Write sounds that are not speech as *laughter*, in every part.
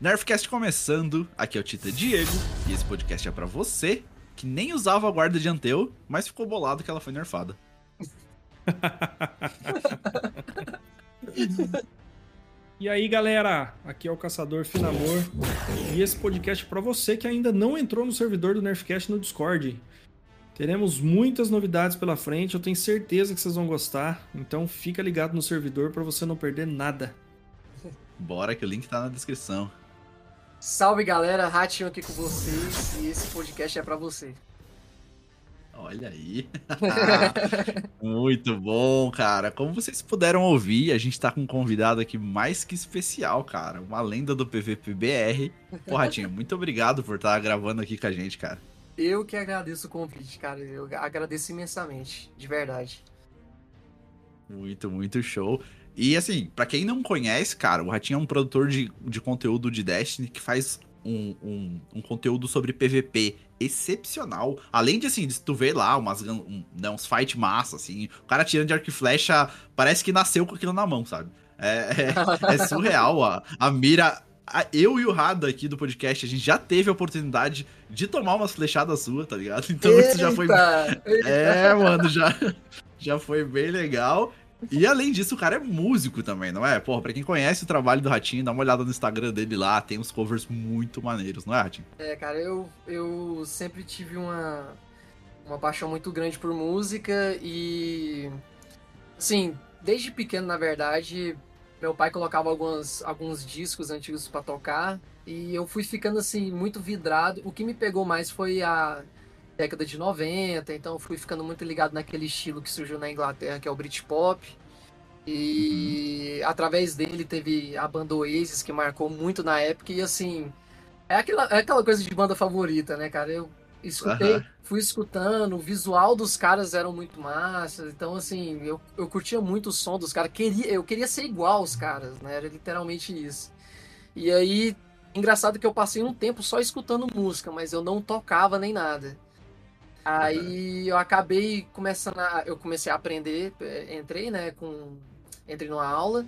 Nerfcast começando, aqui é o Tita Diego, e esse podcast é para você que nem usava a guarda de Anteu, mas ficou bolado que ela foi nerfada. *laughs* E aí, galera, aqui é o Caçador Finamor, e esse podcast é para você que ainda não entrou no servidor do Nerfcast no Discord. Teremos muitas novidades pela frente, eu tenho certeza que vocês vão gostar, então fica ligado no servidor para você não perder nada. Bora que o link tá na descrição. Salve galera, Ratinho aqui com vocês e esse podcast é para você. Olha aí. *laughs* Muito bom, cara. Como vocês puderam ouvir, a gente tá com um convidado aqui mais que especial, cara. Uma lenda do PVPBR. Ratinho, *laughs* muito obrigado por estar gravando aqui com a gente, cara. Eu que agradeço o convite, cara. Eu agradeço imensamente, de verdade. Muito, muito show. E assim, para quem não conhece, cara, o Ratinho é um produtor de, de conteúdo de Destiny que faz um, um, um conteúdo sobre PVP excepcional. Além de, assim, de tu ver lá umas, um, né, uns fight massa, assim, o cara tirando de arco e flecha, parece que nasceu com aquilo na mão, sabe? É, é, é surreal a, a mira. Eu e o Rada aqui do podcast, a gente já teve a oportunidade de tomar umas flechadas suas, tá ligado? Então eita, isso já foi. Eita. *laughs* É, mano, já, já foi bem legal. E além disso, o cara é músico também, não é? Porra, pra quem conhece o trabalho do Ratinho, dá uma olhada no Instagram dele lá, tem uns covers muito maneiros, não é, Ratinho? É, cara, eu, eu sempre tive uma, uma paixão muito grande por música e. Assim, desde pequeno, na verdade, meu pai colocava algumas, alguns discos antigos para tocar e eu fui ficando, assim, muito vidrado. O que me pegou mais foi a década de 90, então fui ficando muito ligado naquele estilo que surgiu na Inglaterra, que é o Britpop. E uhum. através dele teve a banda Oasis, que marcou muito na época, e assim, é aquela, é aquela coisa de banda favorita, né, cara? Eu escutei, uhum. fui escutando, o visual dos caras eram muito massa, então assim, eu, eu curtia muito o som dos caras, queria, eu queria ser igual aos caras, né? Era literalmente isso. E aí, engraçado que eu passei um tempo só escutando música, mas eu não tocava nem nada. Aí eu acabei começando a, eu comecei a aprender, é, entrei, né, com entrei numa aula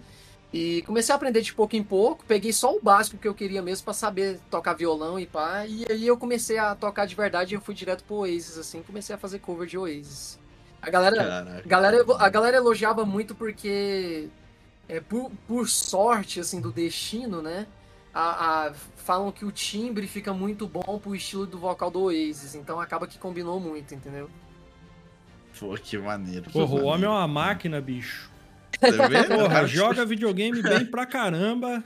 e comecei a aprender de pouco em pouco, peguei só o básico que eu queria mesmo para saber tocar violão e pá, e aí eu comecei a tocar de verdade e eu fui direto pro Oasis assim, comecei a fazer cover de Oasis. A galera, galera a galera elogiava muito porque é por, por sorte assim do destino, né? A, a, falam que o timbre fica muito bom pro estilo do vocal do Oasis, então acaba que combinou muito, entendeu? Pô, que maneiro. Porra, o homem é uma máquina, bicho. Tá vendo? *laughs* Porra, joga videogame bem pra caramba.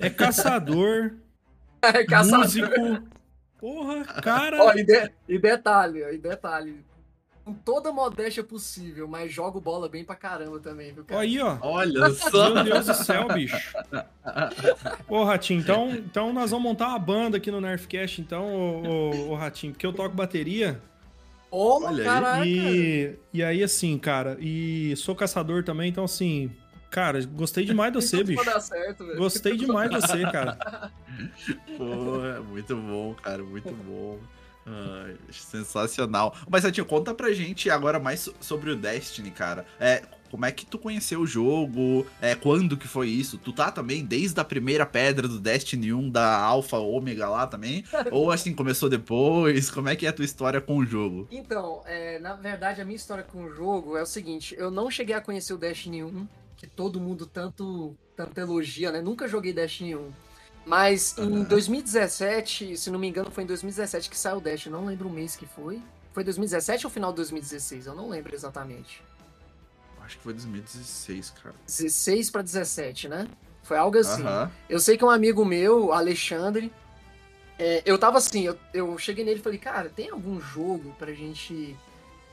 É caçador. *laughs* É caçador. Músico. Porra, cara. Ó, e, de, e detalhe, e detalhe com toda a modéstia possível, mas jogo bola bem pra caramba também, viu, cara? Aí, ó. Olha só. Meu Deus do céu, bicho. Ô, Ratinho, então, então nós vamos montar uma banda aqui no Nerfcast, então, ô, ô, ô Ratinho, porque eu toco bateria. Ô, Olha caraca. E, e aí, assim, cara, e sou caçador também, então, assim, Cara, gostei demais de você, bicho. Certo, gostei demais de você, cara. *laughs* Pô, muito bom, cara, muito bom sensacional. Mas, Satinho, conta pra gente agora mais sobre o Destiny, cara. É, como é que tu conheceu o jogo? É, quando que foi isso? Tu tá também desde a primeira pedra do Destiny 1 da Alpha Ômega lá também? *laughs* Ou assim, começou depois? Como é que é a tua história com o jogo? Então, é, na verdade, a minha história com o jogo é o seguinte: eu não cheguei a conhecer o Destiny 1, que todo mundo tanto, tanto elogia, né? Nunca joguei Destiny 1. Mas em 2017, se não me engano, foi em 2017 que saiu o Dash, eu não lembro o mês que foi. Foi 2017 ou final de 2016? Eu não lembro exatamente. Acho que foi 2016, cara. 16 para 17, né? Foi algo assim. Aham. Eu sei que um amigo meu, Alexandre, é, eu tava assim, eu, eu cheguei nele e falei, cara, tem algum jogo pra gente.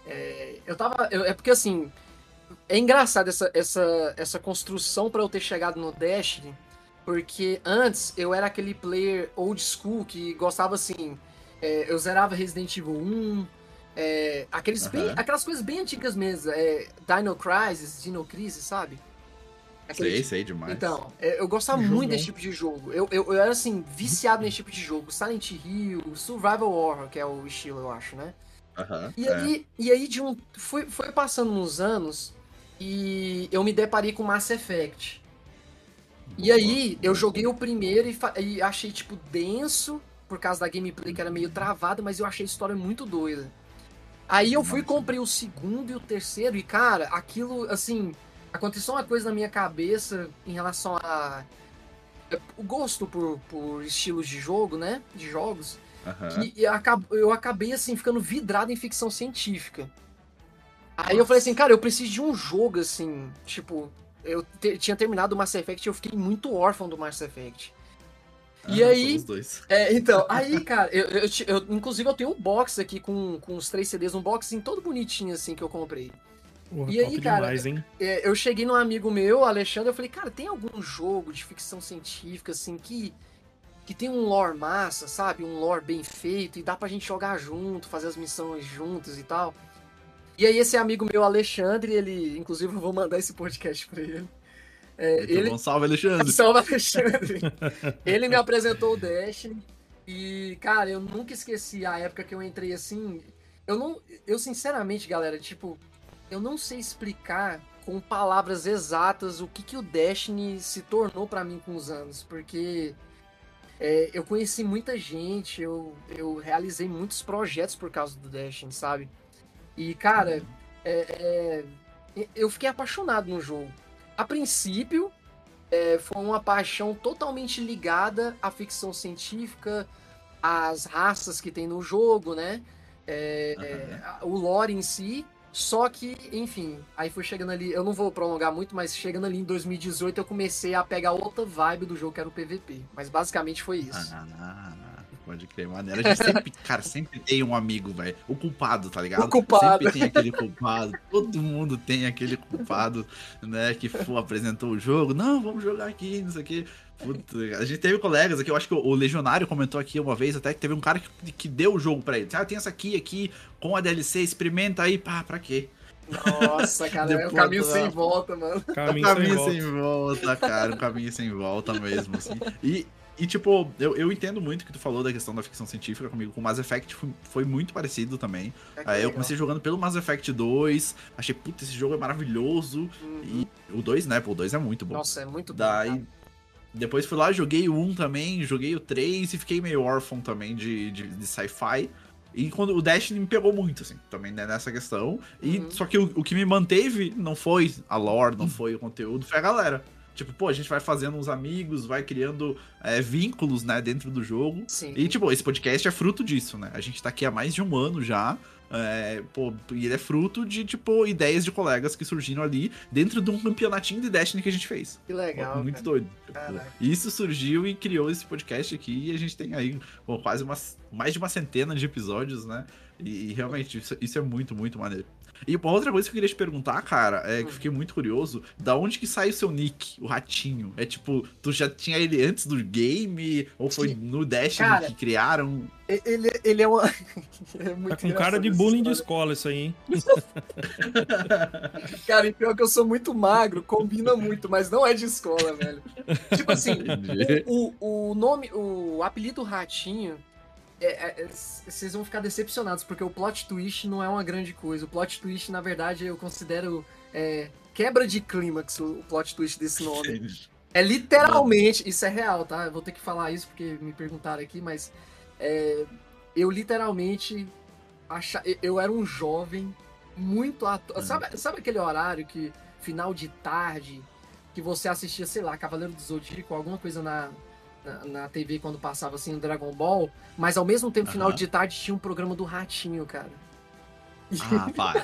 é, eu tava. eu- é porque assim. É engraçado essa, essa, essa construção pra eu ter chegado no Destiny, porque antes eu era aquele player old school que gostava assim. é, eu zerava Resident Evil 1, é, aqueles bem- Aham. aquelas coisas bem antigas mesmo, é, Dino Crisis, Dino Crisis, sabe? Aquele Sei, sei demais. então, é, eu gostava Jogão. muito desse tipo de jogo. Eu, eu, eu era, assim, viciado nesse tipo de jogo. Silent Hill, Survival Horror, que é o estilo, eu acho, né? Aham, E é. aí, e aí de um, foi, foi passando uns anos e eu me deparei com Mass Effect. E aí, eu joguei o primeiro e, e achei, tipo, denso, por causa da gameplay que era meio travada, mas eu achei a história muito doida. Aí eu fui, comprei o segundo e o terceiro, e cara, aquilo, assim, aconteceu uma coisa na minha cabeça em relação a. O gosto por, por estilos de jogo, né? De jogos. Aham. Que eu acabei, assim, ficando vidrado em ficção científica. Aí eu falei assim, cara, eu preciso de um jogo, assim, tipo, eu te- tinha terminado o Mass Effect e eu fiquei muito órfão do Mass Effect. E Aham, aí-. É, então, aí, cara, eu, eu, eu- inclusive eu tenho um box aqui com, com os três CDs, um boxzinho todo bonitinho, assim, que eu comprei. Porra, E aí, cara, demais, hein? É, eu cheguei num amigo meu, Alexandre, eu falei, cara, tem algum jogo de ficção científica, assim, que, que tem um lore massa, sabe? Um lore bem feito e dá pra gente jogar junto, fazer as missões juntos e tal. E aí esse amigo meu, Alexandre, ele, inclusive eu vou mandar esse podcast pra ele. É, Então, ele, bom, salve, Alexandre. *laughs* Salve Alexandre. Ele me apresentou o Destiny e, cara, eu nunca esqueci a época que eu entrei assim. Eu não, eu sinceramente, galera, tipo, eu não sei explicar com palavras exatas o que que o Destiny se tornou pra mim com os anos, porque é, eu conheci muita gente, eu, eu realizei muitos projetos por causa do Destiny, sabe? E, cara, é, é, eu fiquei apaixonado no jogo. A princípio, é, foi uma paixão totalmente ligada à ficção científica, às raças que tem no jogo, né? É, o lore em si. Só que, enfim, aí foi chegando ali. Eu não vou prolongar muito, mas chegando ali em 2018 eu comecei a pegar outra vibe do jogo, que era o PVP. Mas basicamente foi isso. Não, pode crer, maneiro. A gente sempre, cara, sempre tem um amigo, velho. O culpado, tá ligado? O culpado. Sempre tem aquele culpado. Todo mundo tem aquele culpado, né? Que pô, apresentou o jogo. Não, vamos jogar aqui, não sei o quê. Puta, a gente teve colegas aqui, eu acho que o Legionário comentou aqui uma vez, até que teve um cara que, que deu o jogo pra ele. Ah, tem essa aqui, aqui, com a DLC, experimenta aí, pá, pra quê? Nossa, cara, *laughs* é um Depois caminho sem volta, mano. Caminho, um caminho sem sem volta. volta, cara. Um caminho sem volta mesmo, assim. E, e tipo, eu, eu entendo muito o que tu falou da questão da ficção científica comigo. Com Mass Effect foi, foi muito parecido também. É Aí eu comecei jogando pelo Mass Effect 2. Achei, puta, esse jogo é maravilhoso. Uhum. E o 2, né? Pô, o 2 é muito bom. Nossa, é muito bom. Daí. cara. Depois fui lá, joguei o 1 também, joguei o 3 e fiquei meio órfão também de, de, de sci-fi. E quando o Destiny me pegou muito, assim, também né, nessa questão. E Uhum. só que o, o que me manteve não foi a lore, não foi o conteúdo, foi a galera. Tipo, pô, a gente vai fazendo uns amigos, vai criando é, vínculos, né, dentro do jogo. Sim. E, tipo, esse podcast é fruto disso, né? A gente tá aqui há mais de um ano já. É, pô, e ele é fruto de, tipo, ideias de colegas que surgiram ali dentro de um campeonatinho de Destiny que a gente fez. Que legal. Muito cara. doido. Tipo, Caraca. Isso surgiu e criou esse podcast aqui. E a gente tem aí pô, quase umas, mais de uma centena de episódios, né? E, e realmente, isso, isso é muito, muito maneiro. E uma outra coisa que eu queria te perguntar, cara, é que eu fiquei muito curioso, da onde que sai o seu nick, o ratinho? É tipo, tu já tinha ele antes do game? Ou foi Sim. no Destiny Cara, que criaram? Ele, ele é uma. *laughs* é muito Tá com cara de bullying de história. escola isso aí, hein? *laughs* Cara, e pior que eu sou muito magro, combina muito, mas não é de escola, velho. Tipo assim, o, o nome, o apelido Ratinho, é- é- é- vocês vão ficar decepcionados, porque o plot twist não é uma grande coisa. O plot twist, na verdade, eu considero é, quebra de clímax o plot twist desse nome. É literalmente, isso é real, tá? Eu vou ter que falar isso porque me perguntaram aqui, mas é, eu literalmente acha, eu era um jovem muito ator. Hum. Sabe, sabe aquele horário que final de tarde que você assistia, sei lá, Cavaleiro do Zodíaco, alguma coisa na, na, na TV quando passava assim Dragon Ball, mas ao mesmo tempo, final de tarde, tinha um programa do Ratinho, cara. Ah, *laughs* vai.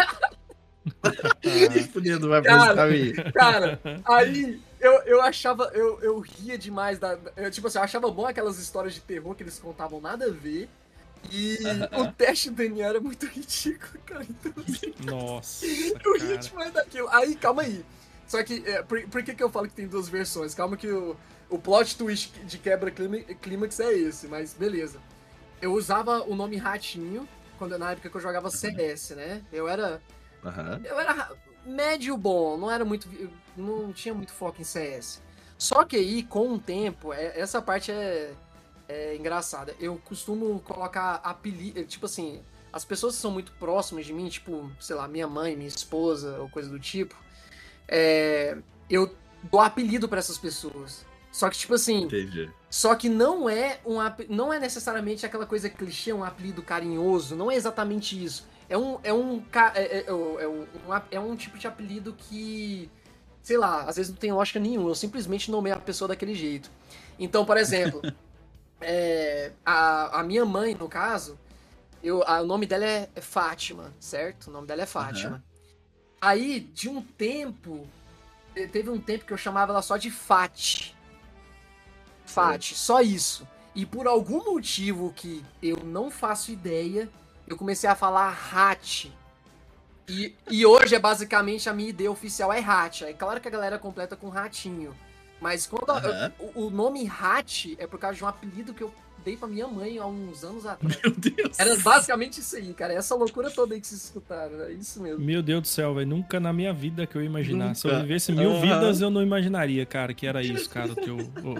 Fudendo, vai cara, cara, aí eu, eu achava, eu, eu ria demais da. Eu, tipo assim, eu achava bom aquelas histórias de terror que eles contavam nada a ver. E o teste do DNA era muito *laughs* ridículo, cara. Então, assim, Nossa. eu ria demais daquilo. Aí, calma aí. Só que, é, por, por, que, que eu falo que tem duas versões? Calma que o, o plot twist de quebra clímax é esse, mas beleza. Eu usava o nome Ratinho quando na época que eu jogava CS, né? Eu era. Uhum. Eu era médio bom, não era muito. Não tinha muito foco em CS. Só que aí, com o tempo, é, essa parte é, é engraçada. Eu costumo colocar apelido. Tipo assim, as pessoas que são muito próximas de mim, tipo, sei lá, minha mãe, minha esposa, ou coisa do tipo, é, eu dou apelido para essas pessoas. Só que, tipo assim. Entendi. Só que não é um não é necessariamente aquela coisa clichê, um apelido carinhoso. Não é exatamente isso. É um. É um, é, é, é, um, é um tipo de apelido que. Sei lá, às vezes não tem lógica nenhuma. Eu simplesmente nomeio a pessoa daquele jeito. Então, por exemplo, *laughs* é, a, a minha mãe, no caso, eu, a, o nome dela é, é Fátima, certo? O nome dela é Fátima. Uhum. Aí, de um tempo, teve um tempo que eu chamava ela só de Fat. Fat, só isso. E por algum motivo que eu não faço ideia, eu comecei a falar Hat. E, e hoje é basicamente a minha ideia oficial é Hat. É claro que a galera completa com Ratinho. Mas quando uhum. o, o, nome Hat é por causa de um apelido que eu dei pra minha mãe há uns anos *laughs* atrás. Meu Deus. Era basicamente isso aí, cara. Essa loucura toda aí que vocês escutaram. É isso mesmo. Meu Deus do céu, velho. Nunca na minha vida que eu ia imaginar. Nunca. Se eu vivesse mil uhum. vidas, eu não imaginaria, cara, que era isso, cara. Teu,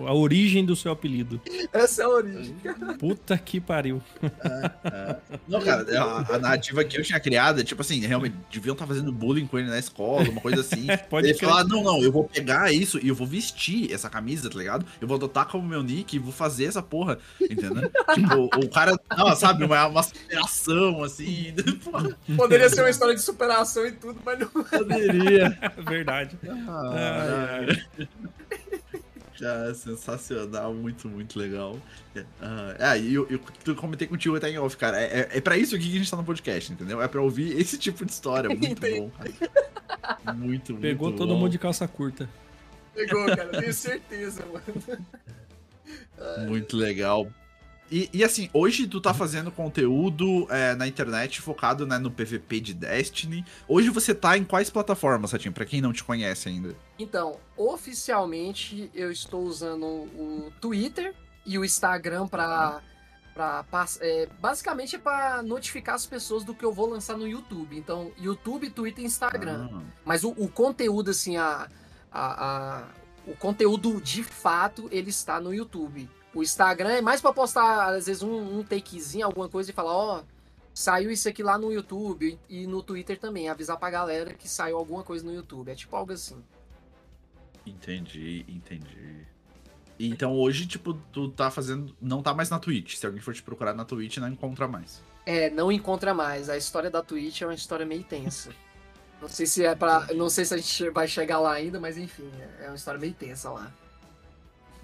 a origem do seu apelido. Essa é a origem, cara. Puta que pariu. É, é. Não, cara, a, a, narrativa que eu tinha criada, tipo assim, realmente, deviam estar tá fazendo bullying com ele na escola, uma coisa assim. *laughs* Pode ele falar, não, não, eu vou pegar isso e eu vou vestir essa camisa, tá ligado? Eu vou adotar como meu nick e vou fazer essa porra. Entendeu? tipo, o cara, não, sabe, uma, uma superação, assim. *laughs* Poderia ser uma história de superação e tudo, mas não. Poderia. *laughs* Verdade. Ah, é, sensacional, muito, muito legal. É, e eu, eu, comentei contigo até em off, cara. É, é, é pra isso aqui que a gente tá no podcast, entendeu? É pra ouvir esse tipo de história. Muito bom, cara. Muito, Pegou muito todo bom. mundo de calça curta. Pegou, cara, tenho certeza, mano. *laughs* Muito legal. E, e, assim, hoje tu tá fazendo conteúdo é, na internet focado né, no PVP de Destiny. Hoje você tá em quais plataformas, Satinho? Pra quem não te conhece ainda. Então, oficialmente eu estou usando o Twitter e o Instagram pra. pra é, basicamente é pra notificar as pessoas do que eu vou lançar no YouTube. Então, YouTube, Twitter e Instagram. Ah. Mas o, o, conteúdo, assim, a, a, a, o conteúdo de fato, ele está no YouTube. O Instagram é mais pra postar, às vezes, um, um takezinho, alguma coisa e falar, ó, oh, saiu isso aqui lá no YouTube e no Twitter também, avisar pra galera que saiu alguma coisa no YouTube. É tipo algo assim. Entendi, entendi. Então hoje, tipo, tu tá fazendo. Não tá mais na Twitch. Se alguém for te procurar na Twitch, não encontra mais. É, não encontra mais. A história da Twitch é uma história meio tensa. não sei se é para, Não sei se a gente vai chegar lá ainda, mas enfim, é uma história meio tensa lá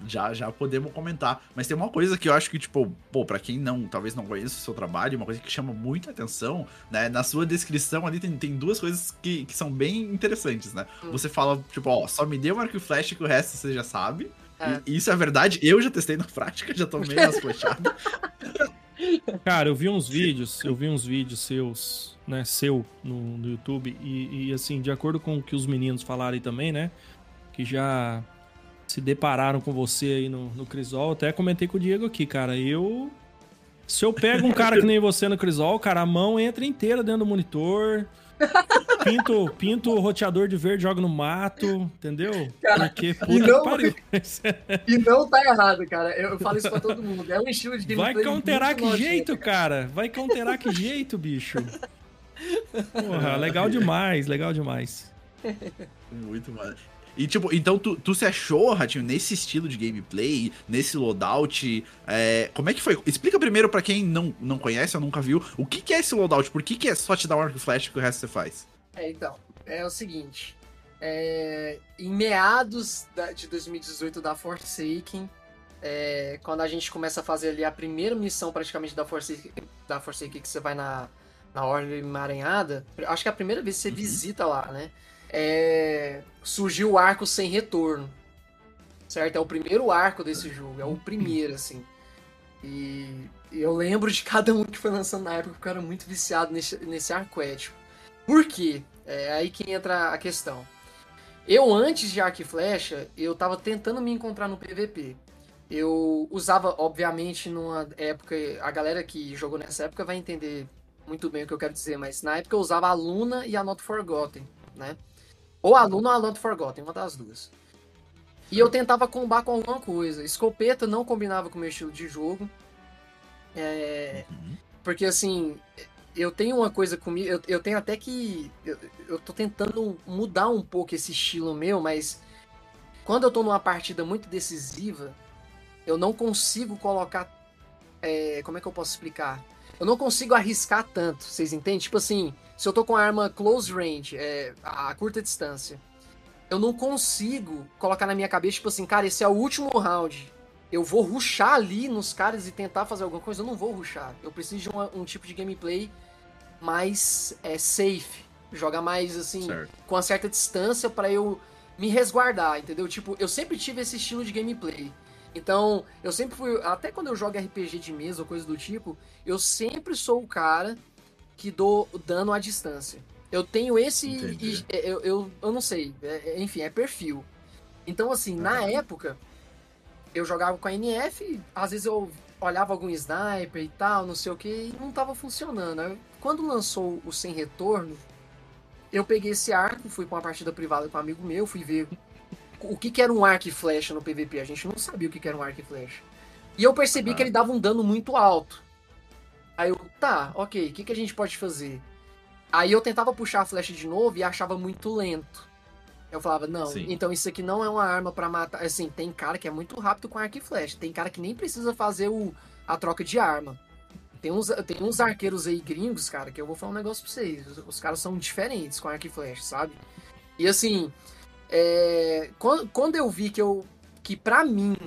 já já podemos comentar. Mas tem uma coisa que eu acho que, tipo, pô, pra quem não, talvez não conheça o seu trabalho, uma coisa que chama muita atenção, né? Na sua descrição ali tem, tem duas coisas que, que são bem interessantes, né? Hum. Você fala, tipo, ó, só me dê um arco e flash que o resto você já sabe. É. E, isso é verdade, eu já testei na *laughs* prática, já tomei umas flechadas. *laughs* Cara, eu vi uns vídeos, eu vi uns vídeos seus, né, seu no, no YouTube, e, e assim, de acordo com o que os meninos falaram aí também, né, que já se depararam com você aí no, no Crisol. Até comentei com o Diego aqui, cara. Eu. Se eu pego um cara que nem você no Crisol, cara, a mão entra inteira dentro do monitor. Pinto, pinto o roteador de verde, joga no mato, entendeu? Cara, Porque, puta e não, pariu. *laughs* E não tá errado, cara. Eu falo isso pra todo mundo. É um estilo de gameplay Vai counterar que jeito, cara. cara? Vai counterar que jeito, bicho? Porra, legal demais, legal demais. Muito mano. E, tipo, então tu, tu se achou, Ratinho, nesse estilo de gameplay, nesse loadout? É, como é que foi? Explica primeiro para quem não, não conhece ou nunca viu, o que, que é esse loadout? Por que, que é só te dar um arco flash que o resto você faz? É, então, é o seguinte. É, em meados da, de 2018 da Forsaken, é, quando a gente começa a fazer ali a primeira missão praticamente da Forsaken, da Forsaken que você vai na, na Ordem Emaranhada, acho que é a primeira vez que você uhum. visita lá, né? É, surgiu o arco sem retorno. Certo? É o primeiro arco desse jogo, é o primeiro, assim. E eu lembro de cada um que foi lançando na época, porque eu era muito viciado nesse, nesse arco ético. Por quê? É aí que entra a questão. Eu, antes de arco e flecha, eu tava tentando me encontrar no PVP. Eu usava, obviamente, numa época. A galera que jogou nessa época vai entender muito bem o que eu quero dizer, mas na época eu usava a Luna e a Not Forgotten, né? Ou aluno ou aluno Forgotten, uma das duas. E eu tentava combar com alguma coisa. Escopeta não combinava com o meu estilo de jogo. É... Uhum. Porque assim, eu tenho uma coisa comigo. Eu, eu tenho até que. Eu, eu tô tentando mudar um pouco esse estilo meu, mas quando eu tô numa partida muito decisiva, eu não consigo colocar. É... como é que eu posso explicar? Eu não consigo arriscar tanto, vocês entendem? Tipo assim, se eu tô com a arma close range, é, a curta distância, eu não consigo colocar na minha cabeça, tipo assim, cara, esse é o último round. Eu vou ruxar ali nos caras e tentar fazer alguma coisa. Eu não vou ruxar. Eu preciso de uma, um tipo de gameplay mais é, safe. Jogar mais, assim, certo. com uma certa distância para eu me resguardar, entendeu? Tipo, eu sempre tive esse estilo de gameplay. Então, eu sempre fui. Até quando eu jogo RPG de mesa ou coisa do tipo, eu sempre sou o cara que dou dano à distância. Eu tenho esse. E, eu, eu, eu não sei. É, é enfim, é perfil. Então, assim, uhum. na época, eu jogava com a NF, às vezes eu olhava algum sniper e tal, não sei o que, e não tava funcionando. Quando lançou o Sem Retorno, eu peguei esse arco, fui pra uma partida privada com um amigo meu, fui ver o que, que era um arco e flecha no PVP. A gente não sabia o que, que era um arco e flecha. E eu percebi que ele dava um dano muito alto. Aí eu, tá, ok, o que, que a gente pode fazer? Aí eu tentava puxar a flecha de novo e achava muito lento. Eu falava, não, Sim. então isso aqui não é uma arma para matar. Assim, tem cara que é muito rápido com arco e flecha. Tem cara que nem precisa fazer o, a troca de arma. Tem uns, tem uns arqueiros aí gringos, cara, que eu vou falar um negócio pra vocês. Os, caras são diferentes com arco e flecha, sabe? E assim, é, quando, quando eu vi que eu. que pra mim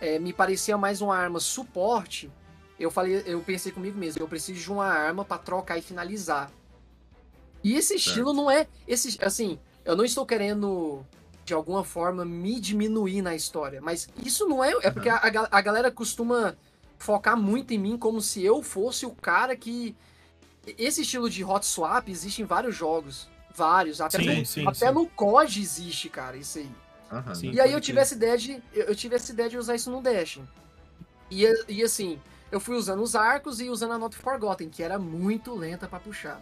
é, me parecia mais uma arma suporte, eu falei, eu pensei comigo mesmo, eu preciso de uma arma para trocar e finalizar. E esse estilo certo. não é esse, assim, eu não estou querendo de alguma forma me diminuir na história, mas isso não é, é porque a, a galera costuma focar muito em mim como se eu fosse o cara que esse estilo de hot swap existe em vários jogos, vários, até, sim, no, sim, até sim. no COD existe, cara, isso aí. Uhum. e aí eu tive essa ideia de eu tive essa ideia de usar isso no Dash. E, e assim, eu fui usando os arcos e usando a Not Forgotten, que era muito lenta para puxar.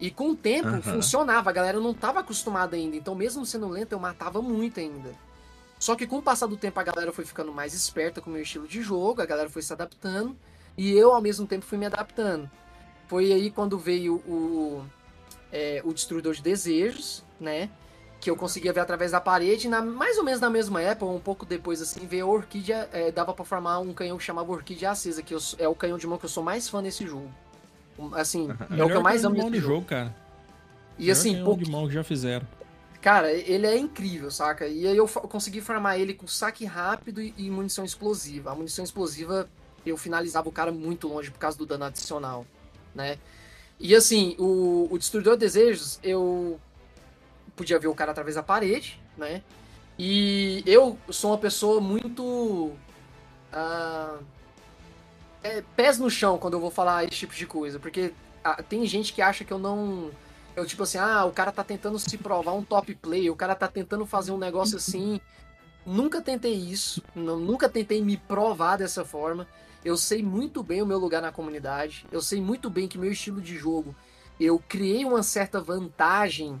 E com o tempo uhum. funcionava, a galera não tava acostumada ainda, então mesmo sendo lenta eu matava muito ainda. Só que com o passar do tempo a galera foi ficando mais esperta com o meu estilo de jogo, a galera foi se adaptando, e eu ao mesmo tempo fui me adaptando. Foi aí quando veio o, é, o Destruidor de Desejos, né? Que eu conseguia ver através da parede, na, mais ou menos na mesma época, um pouco depois assim, ver a orquídea, é, dava para formar um canhão que chamava Orquídea Acesa, que eu, é o canhão de mão que eu sou mais fã desse jogo. Assim, *laughs* é o que eu mais amo nesse jogo. jogo, cara. E Melhor assim, pouco... de mão que já fizeram. Cara, ele é incrível, saca? E aí eu consegui formar ele com saque rápido e, e munição explosiva. A munição explosiva eu finalizava o cara muito longe por causa do dano adicional, né? E assim, o, o Destruidor de Desejos, eu podia ver o cara através da parede, né? E eu sou uma pessoa muito. Uh, é, pés no chão quando eu vou falar esse tipo de coisa, porque uh, tem gente que acha que eu não. Eu, tipo assim, ah, o cara tá tentando se provar um top play, o cara tá tentando fazer um negócio assim. Nunca tentei isso, não, nunca tentei me provar dessa forma. Eu sei muito bem o meu lugar na comunidade, eu sei muito bem que meu estilo de jogo, eu criei uma certa vantagem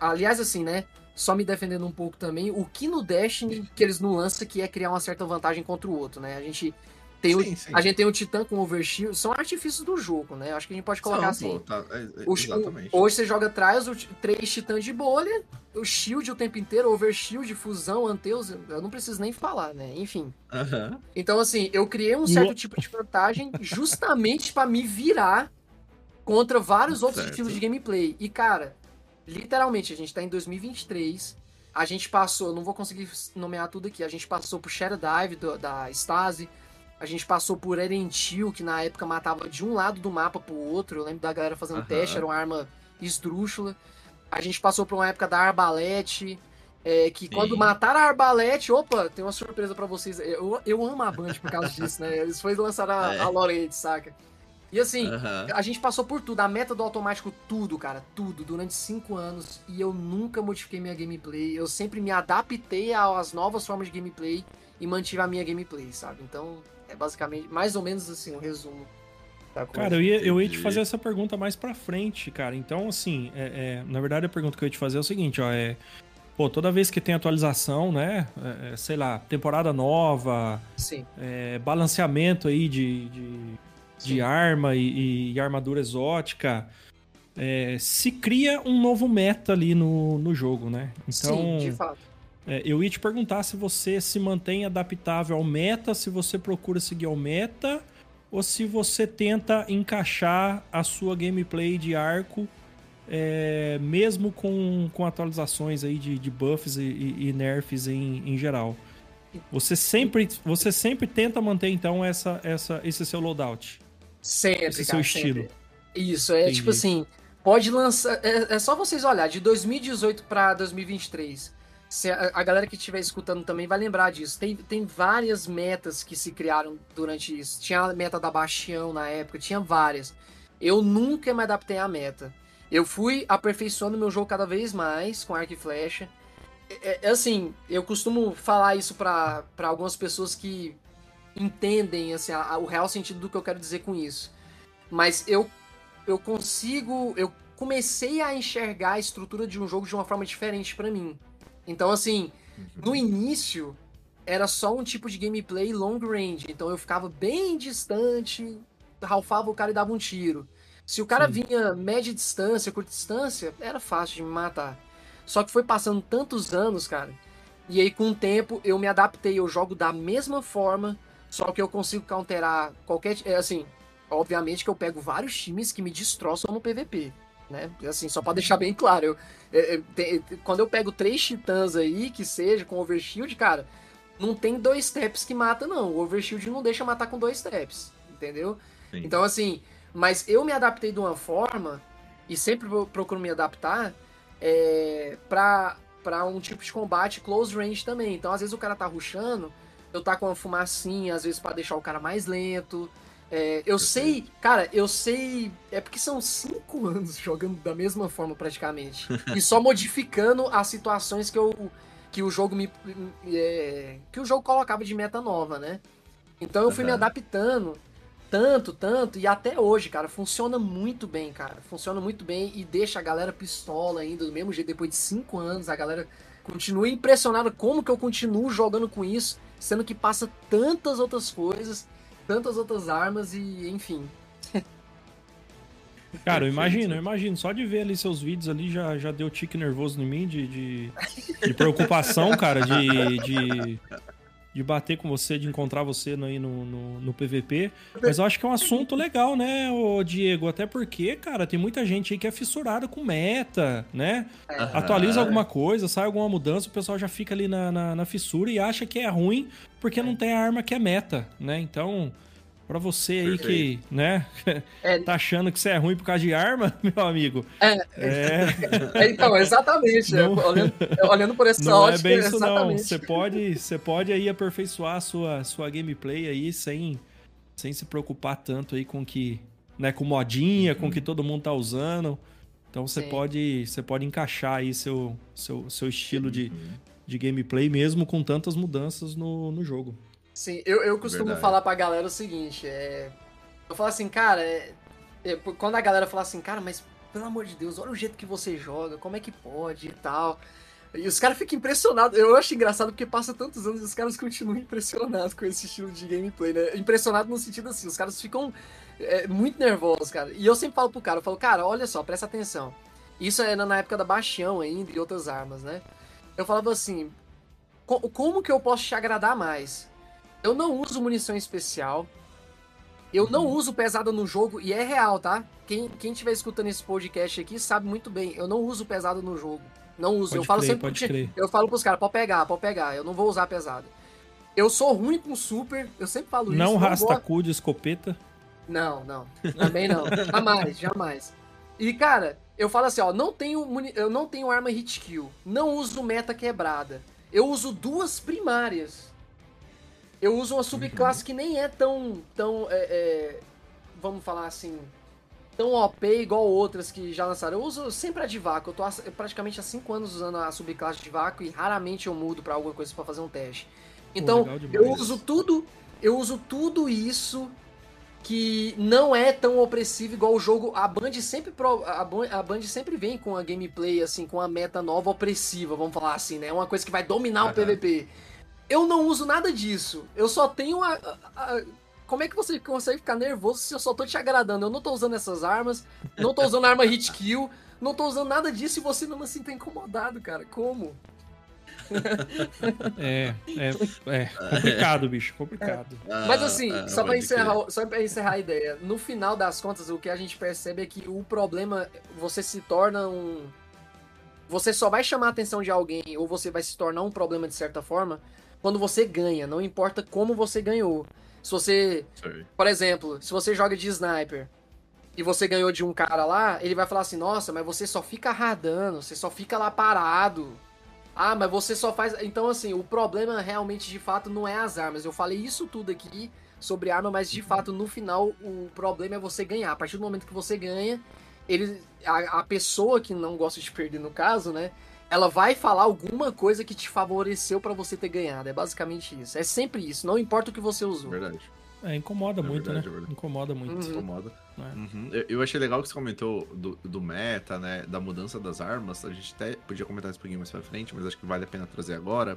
aliás, assim, né? Só me defendendo um pouco também, o que no Destiny que eles não lançam que é criar uma certa vantagem contra o outro, né? A gente Tem sim, o, sim. A gente tem o Titã com Overshield, são artifícios do jogo, né? Acho que a gente pode colocar São, assim. Pô, tá, é, é, o, exatamente. hoje você joga atrás, o, três Titãs de bolha, o Shield o tempo inteiro, Overshield, Fusão, Anteus, eu não preciso nem falar, né? Enfim. Uhum. Então, assim, eu criei um certo tipo de vantagem justamente para me virar contra vários outros certo. estilos de gameplay. E, cara, literalmente, a gente tá em 2023. A gente passou, não vou conseguir nomear tudo aqui, a gente passou por Shadow Dive do, da Stasi, a gente passou por Erentil, que na época matava de um lado do mapa pro outro. Eu lembro da galera fazendo uhum. teste, era uma arma esdrúxula. A gente passou por uma época da Arbalete. É, que Sim. quando mataram a Arbalete, opa, tem uma surpresa para vocês. Eu, eu amo a Band por causa disso, né? Eles foi lançar a, é. a Lorette, saca? E assim, uhum. a gente passou por tudo, a meta do automático, tudo, cara, tudo, durante cinco anos. E eu nunca modifiquei minha gameplay. Eu sempre me adaptei às novas formas de gameplay e mantive a minha gameplay, sabe? Então, é basicamente, mais ou menos assim, um resumo. Cara, eu ia, eu ia te fazer essa pergunta mais pra frente, cara. Então, assim, é, é, na verdade a pergunta que eu ia te fazer é o seguinte, ó, é... Pô, toda vez que tem atualização, né? É, é sei lá, temporada nova, é, balanceamento aí de, de, de arma e, e, armadura exótica, é, se cria um novo meta ali no, no jogo, né? Então, Sim, de fato. É, eu ia te perguntar se você se mantém adaptável ao meta, se você procura seguir ao meta, ou se você tenta encaixar a sua gameplay de arco, é, mesmo com, com atualizações aí de, de buffs e, e nerfs em, em geral. Você sempre, você sempre tenta manter, então, essa, essa, esse seu loadout. Sempre, esse cara, seu estilo. Sempre. Isso, é Entendi. tipo assim, pode lançar... É, é só vocês olhar, de 2018 para 2023 se a, a, galera que estiver escutando também vai lembrar disso. Tem, tem várias metas que se criaram durante isso. Tinha a meta da Bastião na época, tinha várias. Eu nunca me adaptei à meta. Eu fui aperfeiçoando meu jogo cada vez mais com arco e flecha. É, é assim, eu costumo falar isso para algumas pessoas que entendem assim, a, a, o real sentido do que eu quero dizer com isso. Mas eu, eu consigo. Eu comecei a enxergar a estrutura de um jogo de uma forma diferente para mim. Então, assim, no início era só um tipo de gameplay long range. Então eu ficava bem distante, ralfava o cara e dava um tiro. Se o cara Sim. vinha média distância, curta distância, era fácil de me matar. Só que foi passando tantos anos, cara. E aí, com o tempo, eu me adaptei. Eu jogo da mesma forma, só que eu consigo counterar qualquer. É, assim, obviamente que eu pego vários times que me destroçam no PVP né? Assim, só para deixar bem claro, eu, é, é, tem, quando eu pego três titãs aí, que seja com overshield, cara, não tem dois steps que mata, não. O overshield não deixa matar com dois steps, entendeu? Sim. Então, assim, mas eu me adaptei de uma forma, e sempre procuro me adaptar, é, pra, pra um tipo de combate close range também. Então, às vezes o cara tá rushando, eu tá com uma fumacinha, às vezes para deixar o cara mais lento. É, eu sei, cara, eu sei. É porque são cinco *laughs* anos jogando da mesma forma praticamente. e só modificando as situações que eu. Que o jogo me. É, que o jogo colocava de meta nova, né? Então eu fui uhum. me adaptando tanto, tanto, e até hoje, cara, funciona muito bem, cara. Funciona muito bem e deixa a galera pistola ainda, do mesmo jeito, depois de cinco anos, a galera continua impressionada como que eu continuo jogando com isso, sendo que passa tantas outras coisas tantas outras armas e, enfim. *laughs* Cara, eu imagino, eu imagino. Só de ver ali seus vídeos ali já, já deu tique nervoso em mim de, de, de preocupação, cara, de, de, de bater com você, de encontrar você no, aí no, no, no, PVP. Mas eu acho que é um assunto legal, né, ô Diego? Até porque, cara, tem muita gente aí que é fissurada com meta, né? Uhum. Atualiza alguma coisa, sai alguma mudança, o pessoal já fica ali na, na, na fissura e acha que é ruim porque não tem a arma que é meta, né? Então, para você aí Perfeito. que, né, *laughs* é. tá achando que você é ruim por causa de arma, *laughs* meu amigo. É. é... *laughs* então, exatamente. Não... Olhando, olhando, por essa não ótica, é bem isso exatamente. não. Você pode, você pode aí aperfeiçoar a sua, sua gameplay aí sem, sem se preocupar tanto aí com que, né, com modinha, uhum. com que todo mundo tá usando. Então você pode, você pode encaixar aí seu, seu, seu estilo de, uhum. de gameplay mesmo com tantas mudanças no, no jogo. Sim, eu, eu costumo Verdade. falar pra galera o seguinte, é... Eu falo assim, cara, é... É, quando a galera fala assim, cara, mas pelo amor de Deus, olha o jeito que você joga, como é que pode e tal. E os caras ficam impressionados. Eu acho engraçado porque passa tantos anos e os caras continuam *laughs* impressionados com esse estilo de gameplay, né? Impressionado no sentido assim, os caras ficam é, muito nervosos, cara. E eu sempre falo pro cara, eu falo, cara, olha só, presta atenção. Isso era na época da Bastião ainda e outras armas, né? Eu falava assim, como que eu posso te agradar mais? Eu não uso munição especial. Eu não uhum. uso pesada no jogo, e é real, tá? Quem, quem tiver escutando esse podcast aqui sabe muito bem. Eu não uso pesada no jogo. Não uso. Pode eu falo crer, sempre. Pode crer. Eu falo pros caras, pode pegar, pode pegar. Eu não vou usar pesada. Eu sou ruim com super, eu sempre falo não isso. Não rasta vou... de escopeta. Não, não. Também não. *laughs* jamais, jamais. E, cara, eu falo assim, ó, não tenho eu não tenho arma hit kill. Não uso meta quebrada. Eu uso duas primárias. Eu uso uma subclasse uhum. que nem é tão. tão é, é, vamos falar assim tão OP igual outras que já lançaram. Eu uso sempre a de vácuo. Eu tô praticamente há 5 anos usando a subclasse de vácuo e raramente eu mudo para alguma coisa para fazer um teste. Então, Pô, eu uso tudo, eu uso tudo isso que não é tão opressivo igual o jogo. A Band sempre pro, a, a Band sempre vem com a gameplay assim, com a meta nova opressiva, vamos falar assim, né? Uma coisa que vai dominar uhum. o PVP. Eu não uso nada disso. Eu só tenho a, a, a como é que você consegue ficar nervoso se eu só tô te agradando? Eu não tô usando essas armas, não tô usando arma hit kill, não tô usando nada disso e você não assim tá incomodado, cara. Como? *laughs* É, é, é complicado, bicho, complicado. É. Mas assim, ah, só, pra encerrar, só pra encerrar a ideia, no final das contas, o que a gente percebe é que o problema, você se torna um. Você só vai chamar a atenção de alguém, ou você vai se tornar um problema de certa forma, quando você ganha, não importa como você ganhou. Se você, por exemplo, se você joga de sniper e você ganhou de um cara lá, ele vai falar assim: "Nossa, mas você só fica radando, você só fica lá parado". Ah, mas você só faz. Então, assim, o problema realmente de fato não é as armas. Eu falei isso tudo aqui sobre arma, mas de fato no final o problema é você ganhar. A partir do momento que você ganha, ele, a, a pessoa que não gosta de perder, no caso, né? Ela vai falar alguma coisa que te favoreceu para você ter ganhado. É basicamente isso. É sempre isso, não importa o que você usou. Verdade. É, incomoda é muito, verdade, né? É incomoda muito. Uhum. Incomoda. É. Uhum. Eu, eu, achei legal que você comentou do, do, meta, né? Da mudança das armas. A gente até podia comentar isso um pouquinho mais pra frente, mas acho que vale a pena trazer agora.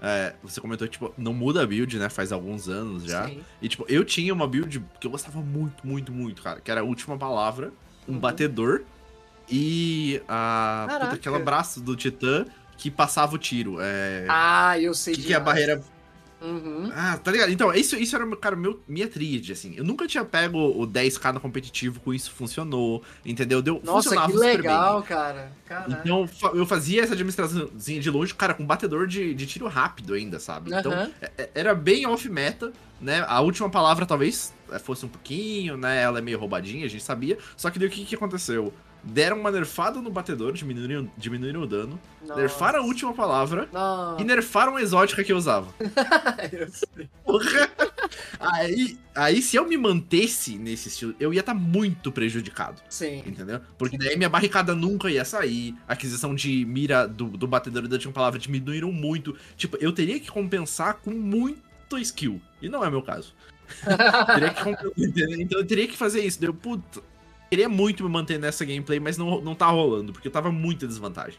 É, você comentou, tipo, não muda a build, né? Faz alguns anos já. Sim. E, tipo, eu tinha uma build que eu gostava muito, muito, muito, cara. Que era a última palavra, um uhum. batedor e a. Puta, aquela braço do Titã que passava o tiro. É... Ah, eu sei. Que, que é a barreira. Uhum. Ah, tá ligado? Então, isso, isso era, cara, meu, minha tríade, assim. Eu nunca tinha pego o 10k no competitivo com isso funcionou, entendeu? Deu, Nossa, que legal, bem. cara. Caraca. Então, eu fazia essa administraçãozinha de longe, cara, com batedor de, de tiro rápido ainda, sabe? Então, uhum. era bem off-meta, né? A última palavra talvez é, fosse um pouquinho, né? Ela é meio roubadinha, a gente sabia. Só que daí o que, que aconteceu? Deram uma nerfada no batedor, diminuíram, diminuíram o dano, Nossa. nerfaram a última palavra Nossa. e nerfaram a exótica que eu usava. *laughs* eu sei. Porra! *laughs* Aí, aí, se eu me mantesse nesse estilo, eu ia estar tá muito prejudicado. Sim. Entendeu? Porque daí minha barricada nunca ia sair, a aquisição de mira do, do batedor e da última palavra diminuíram muito. Tipo, eu teria que compensar com muito skill. E não é meu caso. *laughs* teria que, então eu teria que fazer isso. Deu, puta, queria muito me manter nessa gameplay, mas não, não tá rolando, porque eu tava muita desvantagem.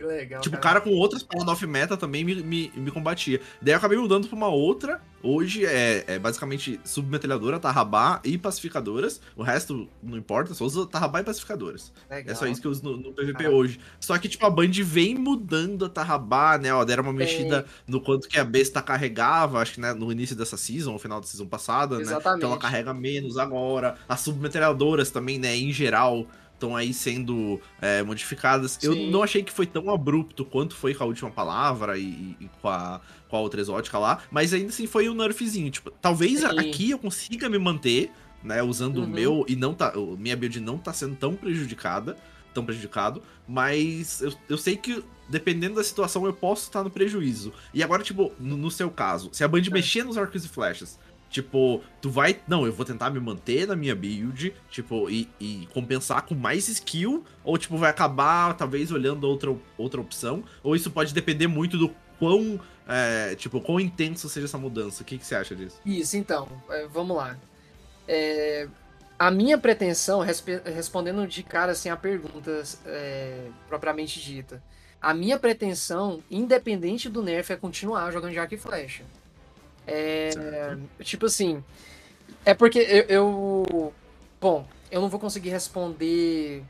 Legal. Tipo, o cara com outras paradas off-meta também me, me, me, combatia. Daí eu acabei mudando pra uma outra. Hoje é, é basicamente submetralhadora, tarrabá e pacificadoras. O resto não importa, só uso tarrabá e pacificadoras. Legal. É só isso que eu uso no, no PVP ah. hoje. Só que, tipo, a Band vem mudando a tarrabá, né? Ó, deram uma mexida no quanto que a besta carregava, acho que né, no início dessa season, no final da season passada, Exatamente. né? Então ela carrega menos agora. As submetralhadoras também, né? Em geral estão aí sendo é, modificadas. Sim. Eu não achei que foi tão abrupto quanto foi com a última palavra e, e com, a, com a outra exótica lá, mas ainda assim foi um nerfzinho. Tipo, talvez Sim. aqui eu consiga me manter, né, usando uhum. o meu e não tá. Minha build não tá sendo tão prejudicada. Tão prejudicado, mas eu, eu sei que dependendo da situação eu posso estar no prejuízo. E agora, tipo, no, no seu caso, se a Band é. mexer nos arcos e flechas, Tipo, tu vai. Não, eu vou tentar me manter na minha build, tipo, e, e, compensar com mais skill, ou tipo, vai acabar talvez olhando outra, outra opção, ou isso pode depender muito do quão. É, tipo, quão intenso seja essa mudança. O que, que você acha disso? Isso, então, é, vamos lá. É, a minha pretensão, respe- respondendo de cara assim a perguntas é, propriamente dita, a minha pretensão, independente do nerf, é continuar jogando de arco e flecha. É, tipo assim, é porque eu, eu- bom, eu não vou conseguir responder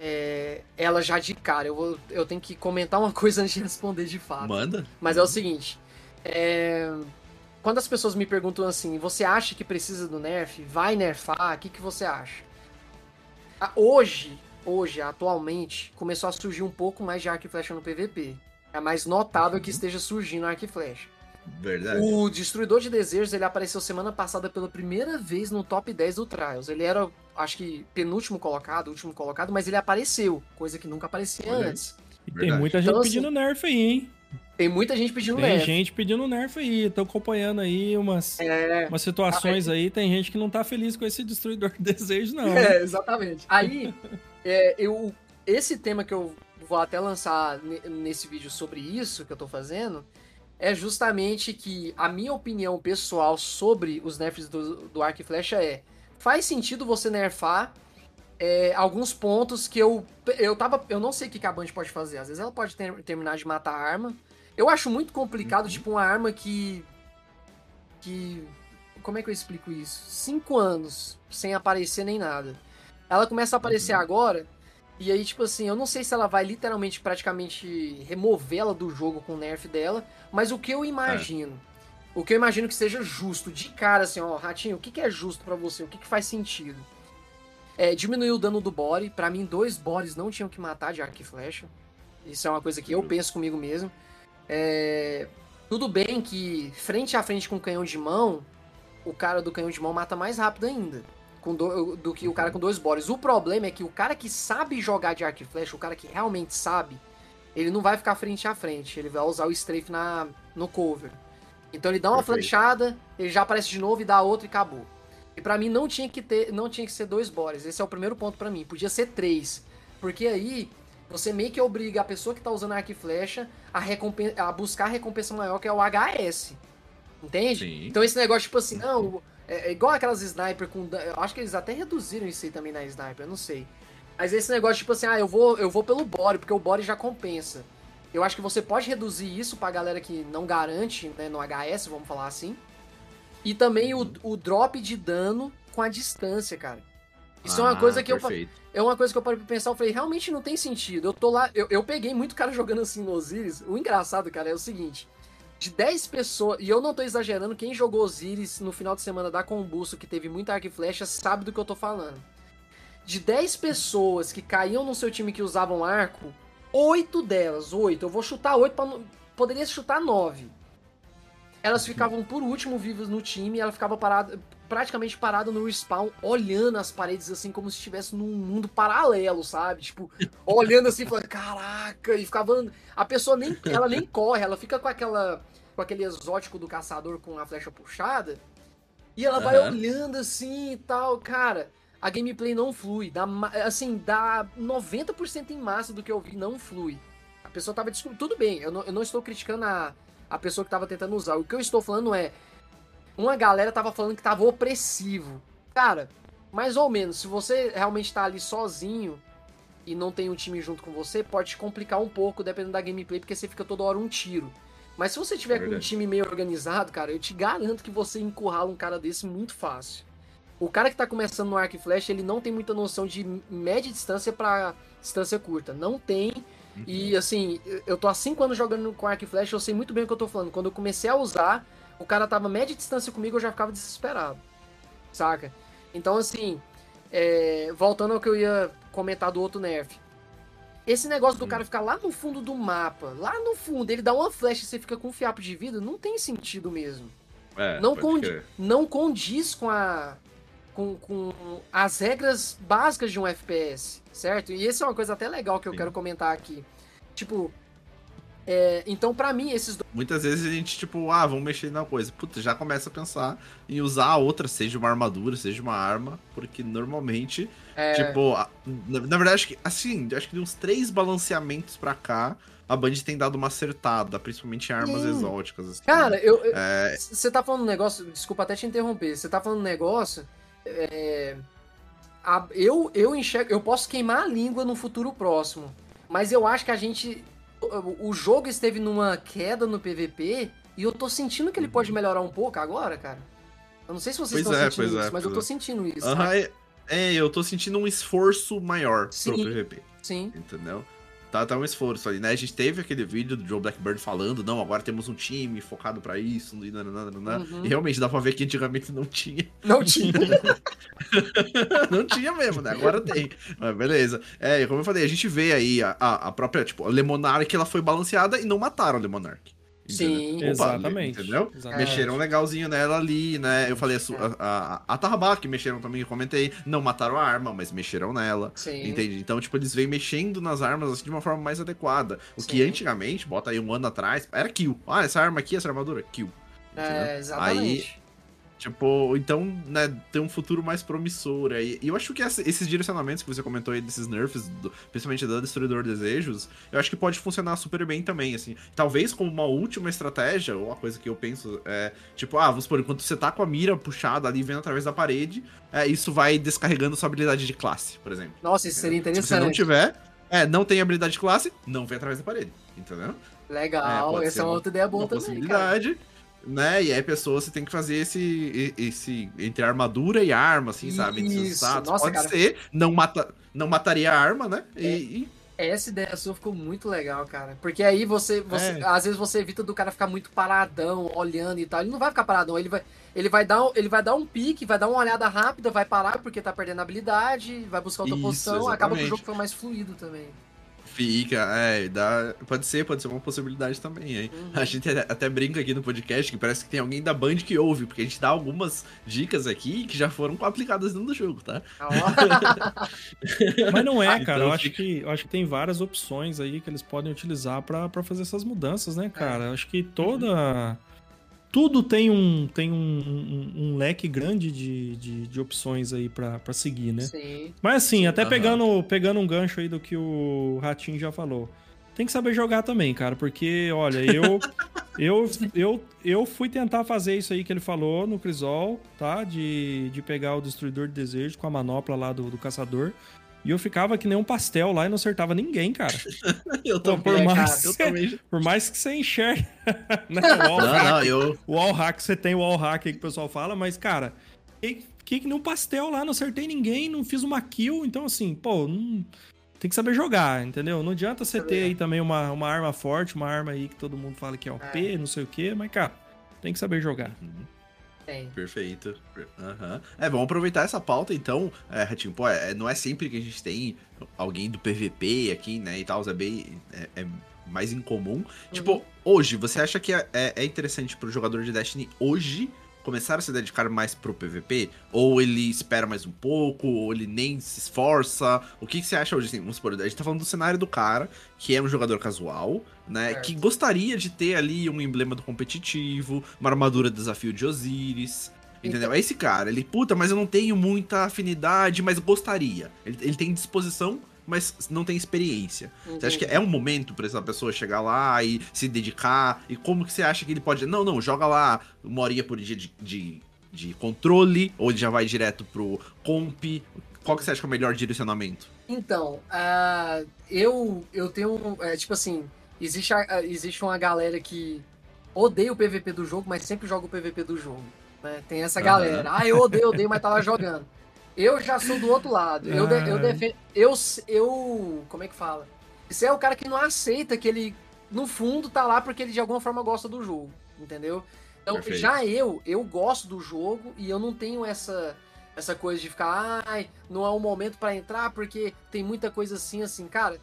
é, ela já de cara. Eu, vou, eu tenho que comentar uma *laughs* coisa antes de responder de fato. Manda. Mas é o seguinte, é, quando as pessoas me perguntam assim, você acha que precisa do nerf? Vai nerfar? O que, que você acha? Ah, Hoje, hoje, atualmente, começou a surgir um pouco mais de arco e flecha no PVP. É mais notável que esteja surgindo arco e flecha. Verdade. O Destruidor de Desejos, ele apareceu semana passada pela primeira vez no top 10 do Trials. Ele era, acho que, penúltimo colocado, último colocado, mas ele apareceu, coisa que nunca aparecia Olha aí. antes. E tem muita gente Então, assim, pedindo nerf aí, hein? Tem muita gente pedindo Tem nerf. gente pedindo nerf aí. Tô acompanhando aí umas, É, umas situações aí. Tem gente que não tá feliz com esse destruidor de desejo, não. É, exatamente. Aí, *laughs* é, eu, esse tema que eu vou até lançar ne- nesse vídeo sobre isso que eu tô fazendo é justamente que a minha opinião pessoal sobre os nerfs do, do arco e flecha é faz sentido você nerfar é, alguns pontos que eu eu tava eu não sei o que a Band pode fazer. Às vezes ela pode ter- terminar de matar a arma. Eu acho muito complicado tipo uma arma que que como é que eu explico isso? Cinco anos sem aparecer nem nada. Ela começa a aparecer agora e aí, tipo assim, eu não sei se ela vai literalmente, praticamente removê-la do jogo com o nerf dela, mas o que eu imagino, o que eu imagino que seja justo, de cara, assim, ó, Ratinho, o que, que é justo pra você? O que, que faz sentido? É, diminuir o dano do body. Pra mim, dois bodies não tinham que matar de arco e flecha. Isso é uma coisa que eu penso comigo mesmo. É, tudo bem que, frente a frente com canhão de mão, o cara do canhão de mão mata mais rápido ainda com do, do que o cara com dois bodies. O problema é que o cara que sabe jogar de arco e flecha, o cara que realmente sabe, ele não vai ficar frente a frente. Ele vai usar o strafe na, no cover. Então ele dá uma Perfeito. flechada, ele já aparece de novo e dá outra e acabou. E pra mim não tinha que ter, não tinha que ser dois bodies. Esse é o primeiro ponto pra mim. Podia ser três, porque aí você meio que obriga a pessoa que tá usando arco e flecha a, a buscar a recompensa maior que é o HS. Entende? Sim. Então esse negócio tipo assim, não, é, é igual aquelas sniper com. Eu acho que eles até reduziram isso aí também na sniper, eu não sei. Mas esse negócio, tipo assim, ah, eu vou, eu vou pelo body, porque o body já compensa. Eu acho que você pode reduzir isso pra galera que não garante, né, no HS, vamos falar assim. E também o, o drop de dano com a distância, cara. Isso é uma Ah, coisa que eu, perfeito. é uma coisa que eu parei pra pensar, eu falei, realmente não tem sentido. Eu tô lá, eu, eu peguei muito cara jogando assim no Osiris. O engraçado, cara, é o seguinte: de 10 pessoas, e eu não tô exagerando, quem jogou Osiris no final de semana da Combusto, que teve muita arco e flecha, sabe do que eu tô falando. De 10 pessoas que caíam no seu time que usavam arco, 8 delas, 8, eu vou chutar 8 pra. não- Poderia chutar 9. Elas ficavam por último vivas no time e ela ficava parada, praticamente parada no respawn, olhando as paredes assim como se estivesse num mundo paralelo, sabe? Tipo, *laughs* olhando assim, falando, caraca, e ficava. A pessoa nem. Ela nem corre, ela fica com aquela. com aquele exótico do caçador com a flecha puxada. E ela vai Aham. olhando assim e tal, cara. A gameplay não flui. Dá, assim, dá 90% em massa do que eu vi, não flui. A pessoa tava discutindo. Tudo bem, eu não, eu não estou criticando a, a pessoa que tava tentando usar. O que eu estou falando é. Uma galera tava falando que tava opressivo. Cara, mais ou menos, se você realmente tá ali sozinho e não tem um time junto com você, pode te complicar um pouco dependendo da gameplay, porque você fica toda hora um tiro. Mas se você tiver É com um time meio organizado, cara, eu te garanto que você encurrala um cara desse muito fácil. O cara que tá começando no arco e flecha, ele não tem muita noção de média distância pra distância curta. Não tem. E assim, eu tô há 5 anos jogando com arco e flecha, eu sei muito bem o que eu tô falando. Quando eu comecei a usar, o cara tava média distância comigo, eu já ficava desesperado. Saca? Então, assim, é, voltando ao que eu ia comentar do outro nerf. Esse negócio do cara ficar lá no fundo do mapa, lá no fundo, ele dá uma flecha e você fica com um fiapo de vida, não tem sentido mesmo É, não, condi não condiz com a com, com as regras básicas de um FPS, certo? E essa é uma coisa até legal que eu Sim. quero comentar aqui. Tipo, é, então pra mim esses dois Muitas vezes a gente, tipo, ah, vamos mexer na coisa. Puta, já começa a pensar em usar a outra, seja uma armadura, seja uma arma, porque normalmente, é, tipo, a- na, na verdade, acho que, assim, acho que de uns três balanceamentos pra cá, a Band tem dado uma acertada, principalmente em armas Sim. exóticas. assim. cara, eu É, você tá falando um negócio, desculpa até te interromper. Você tá falando um negócio é, a- eu, eu enxergo. Eu posso queimar a língua no futuro próximo. Mas eu acho que a gente. O, o jogo esteve numa queda no PVP. E eu tô sentindo que ele pode melhorar um pouco agora, cara. Eu não sei se vocês Uhum. Pois estão é, sentindo isso, é, mas eu tô é. sentindo isso. Aham, sabe? é, é, eu tô sentindo um esforço maior Sim. pro PVP, Sim. entendeu? Tá, tá um esforço ali, né? A gente teve aquele vídeo do Joe Blackbird falando, não, agora temos um time focado pra isso, e, nananana, Uhum. e realmente dá pra ver que antigamente não tinha. Não tinha. *laughs* não tinha mesmo, né? Agora tem. Mas beleza. É, e como eu falei, a gente vê aí a, a, a própria, tipo, a Lemonark, ela foi balanceada e não mataram a Lemonark. Sim. Opa, Exatamente. Entendeu? Exatamente. Mexeram legalzinho nela ali, né? Eu falei a, su- a, a, a Tarrabá, que mexeram também, eu comentei. Não mataram a arma, mas mexeram nela. Sim. Entende? Então, tipo, eles vêm mexendo nas armas assim, de uma forma mais adequada. O que Sim. antigamente, bota aí um ano atrás, era kill. Ah, essa arma aqui, essa armadura, kill. Entendeu? É, exatamente. Tipo, então, né, tem um futuro mais promissor aí. E eu acho que esses direcionamentos que você comentou aí, desses nerfs, do- principalmente da Destruidor Desejos, eu acho que pode funcionar super bem também, assim. Talvez como uma última estratégia, ou uma coisa que eu penso é, tipo, ah, vamos supor, enquanto você tá com a mira puxada ali, vendo através da parede, é, isso vai descarregando sua habilidade de classe, por exemplo. Nossa, isso seria Se você interessante. não tiver, é, não tem habilidade de classe, não vem através da parede, entendeu? É, Legal, pode essa é uma outra ideia boa uma também, cara. Né? E aí pessoa você tem que fazer esse, e- esse entre armadura e arma, assim, sabe? Entre seus Isso, status. nossa, Pode cara. ser, não, mata, não mataria a arma, né? E, É. e- Essa ideia sua ficou muito legal, cara. Porque aí você, você É. às vezes você evita do cara ficar muito paradão, olhando e tal. Ele não vai ficar paradão, ele vai, ele vai dar, um- ele vai dar um pique, vai dar uma olhada rápida, vai parar porque tá perdendo habilidade, vai buscar outra Isso, posição, acaba que o exatamente. jogo foi mais fluido também. Fica, é, dá, pode ser, pode ser uma possibilidade também, hein? Uhum. A gente até- até brinca aqui no podcast que parece que tem alguém da Band que ouve, porque a gente dá algumas dicas aqui que já foram aplicadas dentro do jogo, tá? *laughs* Mas não é, Ah, cara. então eu, acho fica- que, eu acho que tem várias opções aí que eles podem utilizar pra pra fazer essas mudanças, né, cara? Eu acho que toda. Tudo tem um, tem um, um- um leque grande de, de, de opções aí pra pra seguir, né? Sim. Mas assim, até pegando, pegando um gancho aí do que o Ratinho já falou. Tem que saber jogar também, cara, porque, olha, eu *laughs* eu, eu, eu fui tentar fazer isso aí que ele falou no Crisol, tá? De, de pegar o Destruidor de Desejo com a manopla lá do, do caçador. E eu ficava que nem um pastel lá e não acertava ninguém, cara. *laughs* Eu Pô, por também, mais, Eu também. por mais que você enxergue, *laughs* né? Não, hack, não, eu. o wall hack, você tem o wall hack aí que o pessoal fala, mas, cara, que, que nem um pastel lá, não acertei ninguém, não fiz uma kill, então assim, pô, não- tem que saber jogar, entendeu? Não adianta você Saber. ter aí também uma, uma arma forte, uma arma aí que todo mundo fala que é OP, não sei o quê, mas, cara, tem que saber jogar. Tem. Perfeito. Aham. É, vamos aproveitar essa pauta então. É, Ratinho, pô, é, não é sempre que a gente tem alguém do PVP aqui, né? E tal, é bem. É, é mais incomum. Tipo, hoje, você acha que é, é é interessante pro jogador de Destiny hoje começar a se dedicar mais pro PVP? Ou ele espera mais um pouco? Ou ele nem se esforça? O que, que você acha hoje? Assim, vamos supor, a gente tá falando do cenário do cara, que é um jogador casual, né? Certo. Que gostaria de ter ali um emblema do competitivo, uma armadura de desafio de Osiris. Entendeu? É esse cara, ele, puta, mas eu não tenho muita afinidade, mas gostaria. Ele, ele tem disposição, mas não tem experiência. Você acha que é um momento pra essa pessoa chegar lá e se dedicar? E como que você acha que ele pode. Não, não, joga lá uma horinha por dia de, de, de controle, ou ele já vai direto pro comp. Qual que você acha que é o melhor direcionamento? Então, ah, eu, eu tenho. é, tipo assim, existe, a- existe uma galera que odeia o PVP do jogo, mas sempre joga o PVP do jogo. né? Tem essa galera. Ah, eu odeio, odeio, mas tava jogando. Eu já sou do outro lado. Eu, de- eu Ah. defendo. Eu, eu. Como é que fala? Você é o cara que não aceita que ele, no fundo, tá lá porque ele de alguma forma gosta do jogo. Entendeu? Então, Perfeito. já eu, eu gosto do jogo e eu não tenho essa essa coisa de ficar, ai, não é o momento pra entrar porque tem muita coisa assim, assim, cara.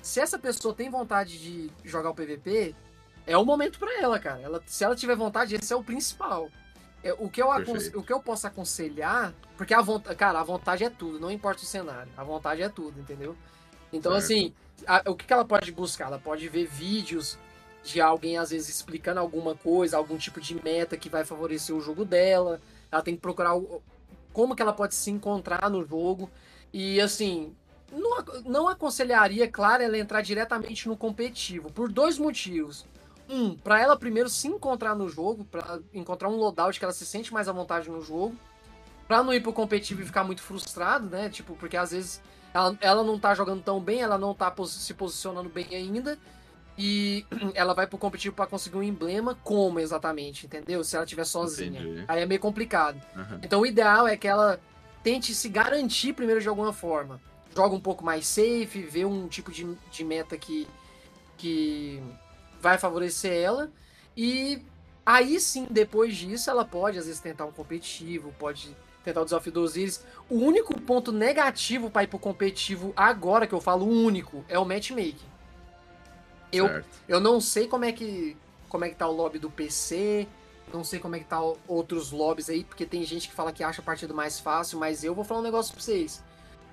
Se essa pessoa tem vontade de jogar o PVP, é o momento pra ela, cara. Ela, se ela tiver vontade, esse é o principal. É, o, que eu aconse- o que eu posso aconselhar, porque a vontade, cara, a vontade é tudo, não importa o cenário, a vontade é tudo, entendeu? Então, Certo. assim, a- o que, que ela pode buscar? Ela pode ver vídeos de alguém, às vezes, explicando alguma coisa, algum tipo de meta que vai favorecer o jogo dela. Ela tem que procurar o- como que ela pode se encontrar no jogo. E, assim, não, não aconselharia, claro, ela entrar diretamente no competitivo, por dois motivos. Um, pra ela primeiro se encontrar no jogo, pra encontrar um loadout que ela se sente mais à vontade no jogo. pra não ir pro competitivo e ficar muito frustrado, né? Tipo, porque às vezes ela, ela não tá jogando tão bem, ela não tá pos se posicionando bem ainda. E *clears throat* ela vai pro competitivo para conseguir um emblema, como exatamente, entendeu? Se ela estiver sozinha. Entendi. Aí é meio complicado. Aham. Então o ideal é que ela tente se garantir primeiro de alguma forma. Joga um pouco mais safe, vê um tipo de, de meta que, que vai favorecer ela. E aí sim, depois disso, ela pode às vezes tentar um competitivo, pode tentar o desafio do Osiris. O único ponto negativo para ir pro competitivo agora, que eu falo o único, é o matchmaking. Eu, Certo. eu não sei como é que como é que tá o lobby do PC, não sei como é que tá outros lobbies aí, porque tem gente que fala que acha a partida mais fácil, mas eu vou falar um negócio pra vocês.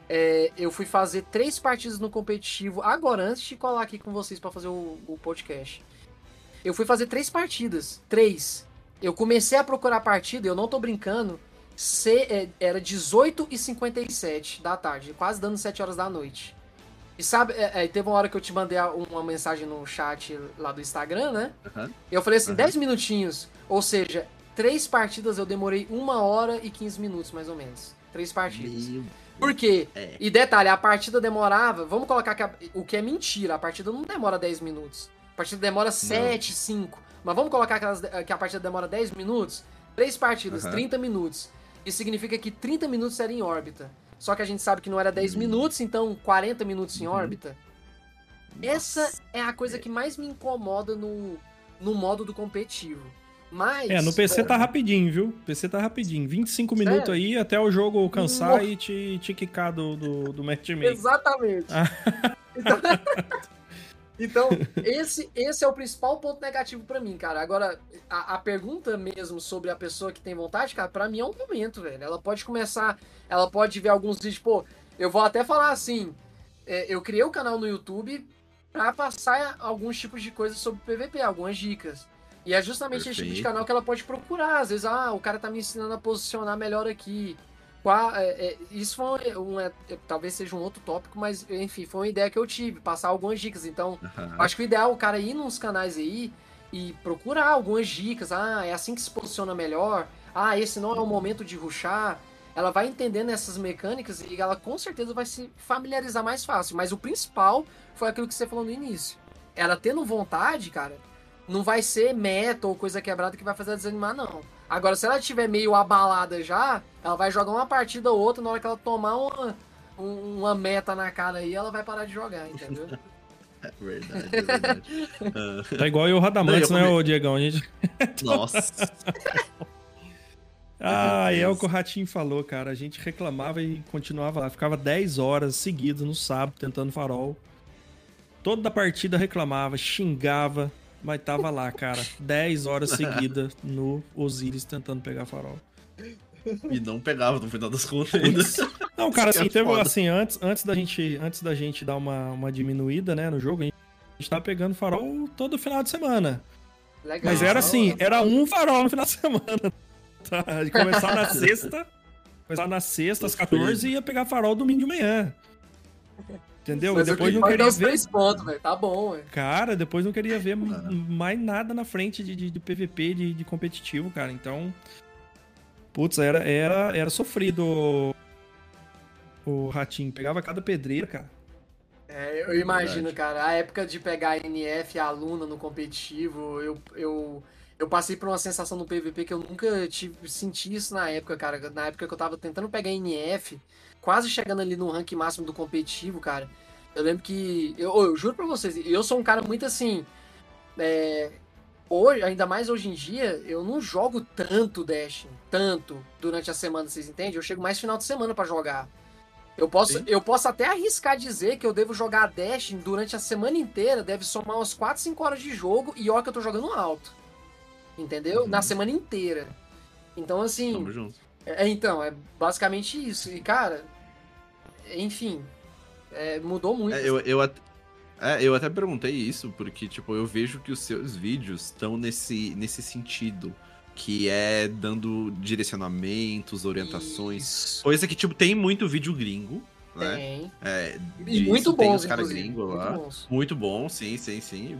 É, eu fui fazer três partidas no competitivo agora, antes de colar aqui com vocês pra fazer o, o podcast. Eu fui fazer três partidas. Três. Eu comecei a procurar partida, eu não tô brincando. se- é, era 18 e 57 da tarde, quase dando 7 horas da noite. E sabe, é, é, teve uma hora que eu te mandei uma mensagem no chat lá do Instagram, né? Aham. Eu falei assim, Uhum. 10 minutinhos. Ou seja, três partidas eu demorei uma hora e 15 minutos, mais ou menos. Três partidas. Meu- Por quê? É. E detalhe, a partida demorava. Vamos colocar que a- o que é mentira. A partida não demora 10 minutos. A partida demora 7, 5. Mas vamos colocar que, elas- que a partida demora 10 minutos? Três partidas, Aham. 30 minutos. Isso significa que 30 minutos era em órbita. Só que a gente sabe que não era 10 Hum. minutos, então 40 minutos em Uhum. órbita. Essa Nossa. é a coisa que mais me incomoda no, no modo do competitivo. Mas. É, no PC tá rapidinho, viu? PC tá rapidinho. 25 Sério? minutos aí até o jogo cansar Nossa. e te, te quicar do, do, do matchmaking. Exatamente. Ah. Então, *laughs* então, esse, esse é o principal ponto negativo pra mim, cara. Agora, a, a pergunta mesmo sobre a pessoa que tem vontade, cara, pra mim é um momento, velho. Ela pode começar, ela pode ver alguns vídeos, pô, eu vou até falar assim, é, eu criei o canal no YouTube pra passar alguns tipos de coisas sobre PVP, algumas dicas. E é justamente esse tipo de Perfeito. canal que ela pode procurar. Às vezes, ah, o cara tá me ensinando a posicionar melhor aqui. Qua- é, é, isso foi um, é, é, talvez seja um outro tópico, mas enfim, foi uma ideia que eu tive, passar algumas dicas. Então, Aham. acho que o ideal é o cara ir nos canais aí e procurar algumas dicas. Ah, é assim que se posiciona melhor. Ah, esse não é o momento de ruxar. Ela vai entendendo essas mecânicas e ela com certeza vai se familiarizar mais fácil. Mas o principal foi aquilo que você falou no início. Ela tendo vontade, cara, não vai ser meta ou coisa quebrada que vai fazer ela desanimar, não. Agora, se ela estiver meio abalada já, ela vai jogar uma partida ou outra, na hora que ela tomar uma, um- uma meta na cara aí, ela vai parar de jogar, entendeu? É *laughs* verdade, é verdade. *laughs* Ah, Tá igual eu o Radamantes, né, ô Diegão? A gente... *laughs* Nossa. Ah, é o que o Ratinho falou, cara. A gente reclamava e continuava lá. Ficava 10 horas seguidas no sábado tentando farol. Toda partida reclamava, xingava, mas tava lá, cara. 10 horas seguidas no Osiris tentando pegar farol. E não pegava no final das contas ainda. Não, cara, assim, é teve, assim, antes, antes da gente, antes da gente dar uma, uma diminuída, né, no jogo, a gente tava pegando farol todo final de semana. Legal. Mas era assim, era um farol no final de semana. *laughs* Tá? De começar na sexta, começar na sexta às 14 e ia pegar farol domingo de manhã. Entendeu? Mas e depois eu não vai dar queria os ver. três pontos, velho. Tá bom, velho. Cara, depois não queria ver Ah. mais nada na frente de, de, de PVP, de, de competitivo, cara. Então. Putz, era, era, era sofrido o, o ratinho. Pegava cada pedreira, cara. É, eu imagino, Verdade. cara. A época de pegar NF, a aluna no competitivo, eu, eu, eu passei por uma sensação no PVP que eu nunca tive, senti isso na época, cara. Na época que eu tava tentando pegar NF, quase chegando ali no rank máximo do competitivo, cara. Eu lembro que. Eu, eu juro pra vocês, eu sou um cara muito assim. é, hoje, ainda mais hoje em dia, eu não jogo tanto Dash, tanto durante a semana, vocês entendem? Eu chego mais final de semana pra jogar. Eu posso, Sim. eu posso até arriscar dizer que eu devo jogar Dash durante a semana inteira, deve somar umas 4, 5 horas de jogo e olha que eu tô jogando alto. Entendeu? Uhum. Na semana inteira. Então, assim. Tamo junto. É, então, é basicamente isso. E, cara, enfim, é, mudou muito. É, eu, eu, até, é, eu até perguntei isso, porque, tipo, eu vejo que os seus vídeos estão nesse, nesse sentido. Que é dando direcionamentos, orientações. Isso. Coisa que, tipo, tem muito vídeo gringo. Né? Tem. É, muito tem bons, os caras gringos muito lá. bons. Muito bom, sim, sim, sim.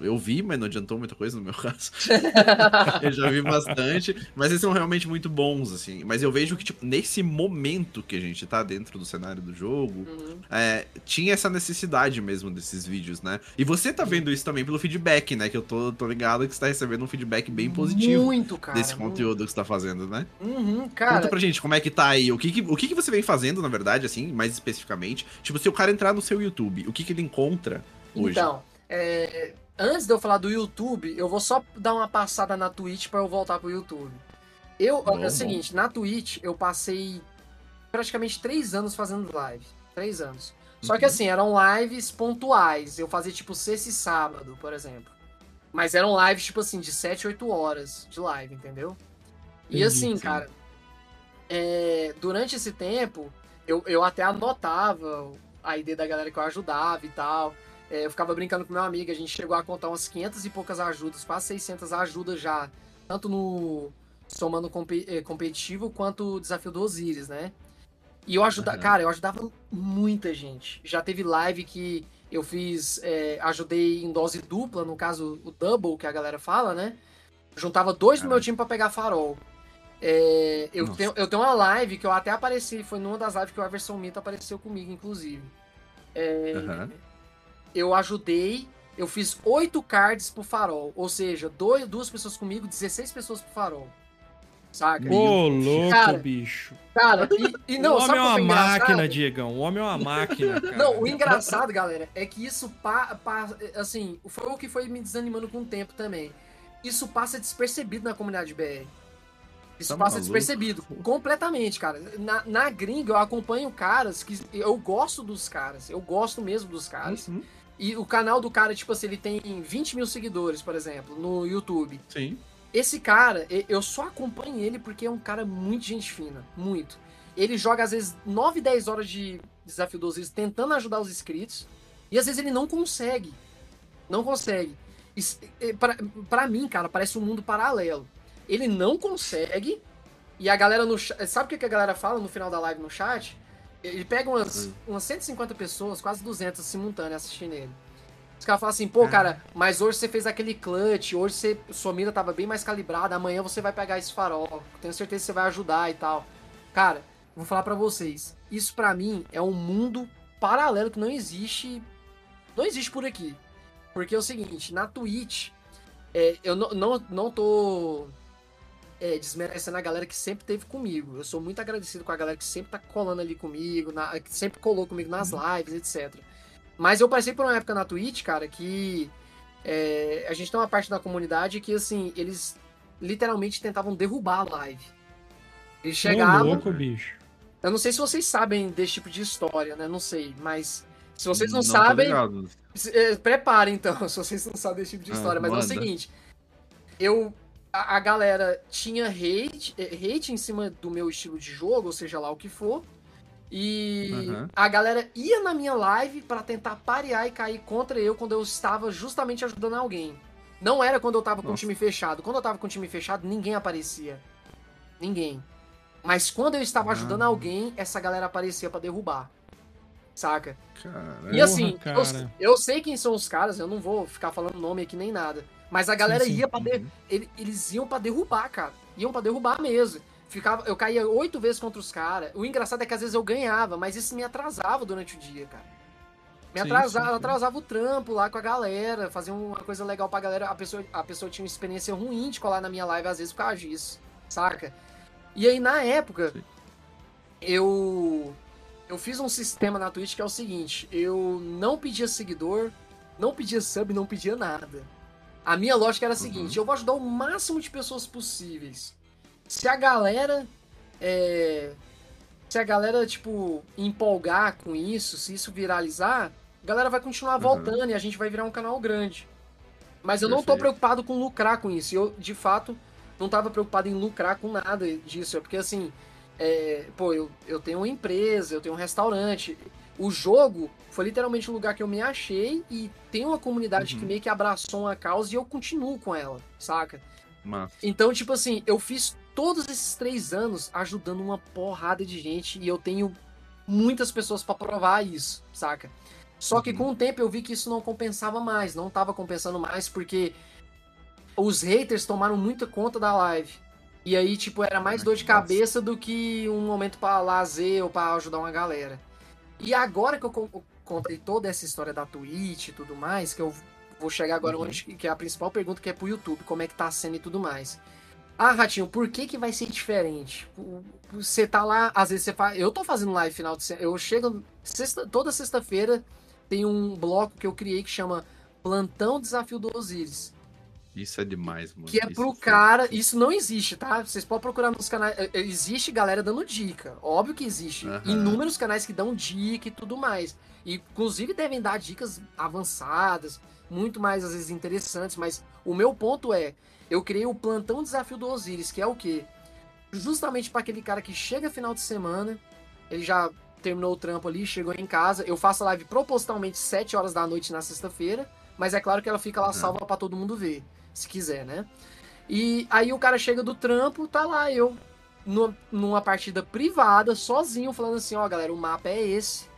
Eu vi, mas não adiantou muita coisa no meu *laughs* caso. *laughs* eu já vi bastante. Mas eles são realmente muito bons, assim. Mas eu vejo que, tipo, nesse momento que a gente tá dentro do cenário do jogo, Uhum. é, tinha essa necessidade mesmo desses vídeos, né? E você tá vendo isso também pelo feedback, né? Que eu tô, tô ligado que você tá recebendo um feedback bem positivo Muito, cara. desse muito. conteúdo que você tá fazendo, né? Uhum, Conta cara. pra gente como é que tá aí. O que que, o que que você vem fazendo, na verdade, assim, mais especificamente? Tipo, se o cara entrar no seu YouTube, o que que ele encontra hoje? Então, é, antes de eu falar do YouTube, eu vou só dar uma passada na Twitch pra eu voltar pro YouTube. Eu, Bom, é o seguinte, na Twitch eu passei praticamente três anos fazendo live. Três anos. Só que Uhum. assim, eram lives pontuais. Eu fazia tipo sexta e sábado, por exemplo. Mas eram lives, tipo assim, de 7, 8 horas de live, entendeu? E Entendi, assim, sim. cara, é, durante esse tempo, eu, eu até anotava a ideia da galera que eu ajudava e tal. É, eu ficava brincando com meu amigo, a gente chegou a contar umas 500 e poucas ajudas, quase 600 ajudas já, tanto no somando compe- eh, competitivo quanto o desafio do Osiris, né? E eu ajudava, Aham. cara, eu ajudava muita gente. Já teve live que eu fiz, é, ajudei em dose dupla, no caso o double que a galera fala, né? Juntava dois do meu time pra pegar farol. É, eu, Nossa. tenho, eu tenho uma live que eu até apareci, foi numa das lives que o Everson Mito apareceu comigo, inclusive. É, Aham. eu ajudei, eu fiz oito cards pro farol. Ou seja, dois, duas pessoas comigo, 16 pessoas pro farol. Saca? Ô, louco, Cara, bicho. Cara, e, e não, o sabe homem é uma máquina, Diegão. O homem é uma máquina, *laughs* cara. Não, o engraçado, galera, é que isso, pa, pa- assim, foi o que foi me desanimando com o tempo também. Isso passa despercebido na comunidade BR. Isso Tá passa maluco? despercebido, completamente, cara. Na, na gringa, eu acompanho caras que eu gosto dos caras, eu gosto mesmo dos caras. Uhum. E o canal do cara, tipo assim, ele tem 20 mil seguidores, por exemplo, no YouTube. Sim. Esse cara, eu só acompanho ele porque é um cara muito gente fina. Muito. Ele joga, às vezes, 9, 10 horas de desafio dos Osiris tentando ajudar os inscritos. E às vezes ele não consegue. Não consegue. Pra mim, cara, parece um mundo paralelo. Ele não consegue. E a galera no chat. Sabe o que a galera fala no final da live no chat? Ele pega umas, Hum. umas 150 pessoas, quase 200 simultâneas assistindo ele. Os caras falam assim, pô, cara, mas hoje você fez aquele clutch, hoje você, sua mira tava bem mais calibrada, amanhã você vai pegar esse farol, tenho certeza que você vai ajudar e tal. Cara, vou falar pra vocês, isso pra mim é um mundo paralelo que não existe, não existe por aqui. Porque é o seguinte, na Twitch, é, eu não, não, não tô é, desmerecendo a galera que sempre teve comigo. Eu sou muito agradecido com a galera que sempre tá colando ali comigo, na- que sempre colou comigo nas lives, etc. Mas eu passei por uma época na Twitch, cara, que é, a gente tem uma parte da comunidade que, assim, eles literalmente tentavam derrubar a live. Eles chegavam. louco, bicho. Eu não sei se vocês sabem desse tipo de história, né? Não sei, mas se vocês não, tô sabem, é, preparem então, *laughs* se vocês não sabem desse tipo de Ah, história. Mas é o manda. seguinte, eu a, a galera tinha hate, eh, hate em cima do meu estilo de jogo, ou seja lá o que for. E Aham. a galera ia na minha live pra tentar parear e cair contra eu quando eu estava justamente ajudando alguém. Não era quando eu tava com o time fechado. Quando eu tava com o time fechado, ninguém aparecia. Ninguém. Mas quando eu estava ajudando Ah. alguém, essa galera aparecia pra derrubar. Saca? Caralho. E assim, cara. eu, eu sei quem são os caras, eu não vou ficar falando nome aqui nem nada. Mas a galera sim. ia pra de- Uhum. ele- eles iam pra derrubar, cara. Iam pra derrubar mesmo. Ficava, eu caía oito vezes contra os caras. O engraçado é que às vezes eu ganhava, mas isso me atrasava durante o dia, cara. Me Sim, atrasava, sim, sim. atrasava o trampo lá com a galera, fazia uma coisa legal pra galera. A pessoa, a pessoa tinha uma experiência ruim de colar na minha live, às vezes, por causa disso, saca? E aí, na época, Sim. eu eu fiz um sistema na Twitch que é o seguinte: eu não pedia seguidor, não pedia sub, não pedia nada. A minha lógica era a seguinte: eu vou ajudar o máximo de pessoas possíveis. Se a galera. é, se a galera, tipo, empolgar com isso, se isso viralizar, a galera vai continuar Uhum. voltando e a gente vai virar um canal grande. Mas eu não tô Perfeito. preocupado com lucrar com isso. Eu, de fato, não tava preocupado em lucrar com nada disso. É porque, assim, é, pô, eu, eu tenho uma empresa, eu tenho um restaurante. O jogo foi literalmente o lugar que eu me achei e tem uma comunidade Uhum. que meio que abraçou uma causa e eu continuo com ela, saca? Massa. Então, tipo assim, eu fiz todos esses três anos ajudando uma porrada de gente e eu tenho muitas pessoas para provar isso, saca? Só que Uhum. com o tempo eu vi que isso não compensava mais, não tava compensando mais, porque os haters tomaram muita conta da live. E aí, tipo, era mais dor de cabeça do que um momento pra lazer ou pra ajudar uma galera. E agora que eu con- contei toda essa história da Twitch e tudo mais, que eu vou chegar agora Uhum. onde que é a principal pergunta que é pro YouTube, como é que tá sendo e tudo mais. Ah, Ratinho, por que que vai ser diferente? Você tá lá, às vezes você faz. Eu tô fazendo live final de semana. Eu chego. Sexta, toda sexta-feira tem um bloco que eu criei que chama Plantão Desafio do Osiris. Isso é demais, mano. Que é Isso pro foi- cara. Isso não existe, tá? Vocês podem procurar nos canais. é, é, Existe galera dando dica. Óbvio que existe. Inúmeros canais que dão dica e tudo mais. E, inclusive, devem dar dicas avançadas, muito mais, às vezes, interessantes. Mas o meu ponto é: eu criei o Plantão Desafio do Osiris, que é o quê? Justamente para aquele cara que chega final de semana, ele já terminou o trampo ali, chegou em casa. Eu faço a live propositalmente 7 horas da noite na sexta-feira, mas é claro que ela fica lá Uhum. salva para todo mundo ver, se quiser, né? E aí o cara chega do trampo, tá lá eu numa, numa partida privada, sozinho, falando assim, ó, galera, o mapa é esse.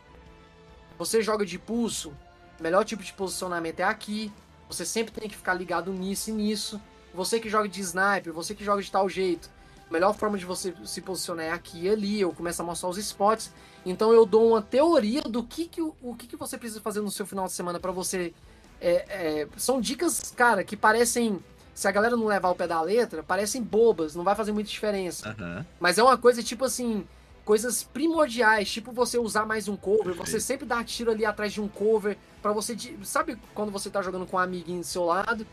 Você joga de pulso, melhor tipo de posicionamento é aqui. Você sempre tem que ficar ligado nisso e nisso. Você que joga de sniper, você que joga de tal jeito, melhor forma de você se posicionar é aqui e ali. Eu começo a mostrar os spots. Então eu dou uma teoria do que, que o, o que, que você precisa fazer no seu final de semana para você. É, é, são dicas, cara, que parecem. Se a galera não levar o pé da letra, parecem bobas, não vai fazer muita diferença. Aham. Mas é uma coisa tipo assim, coisas primordiais, tipo você usar mais um cover, você sempre dar tiro ali atrás de um cover pra você, sabe quando você tá jogando com um amiguinho do seu lado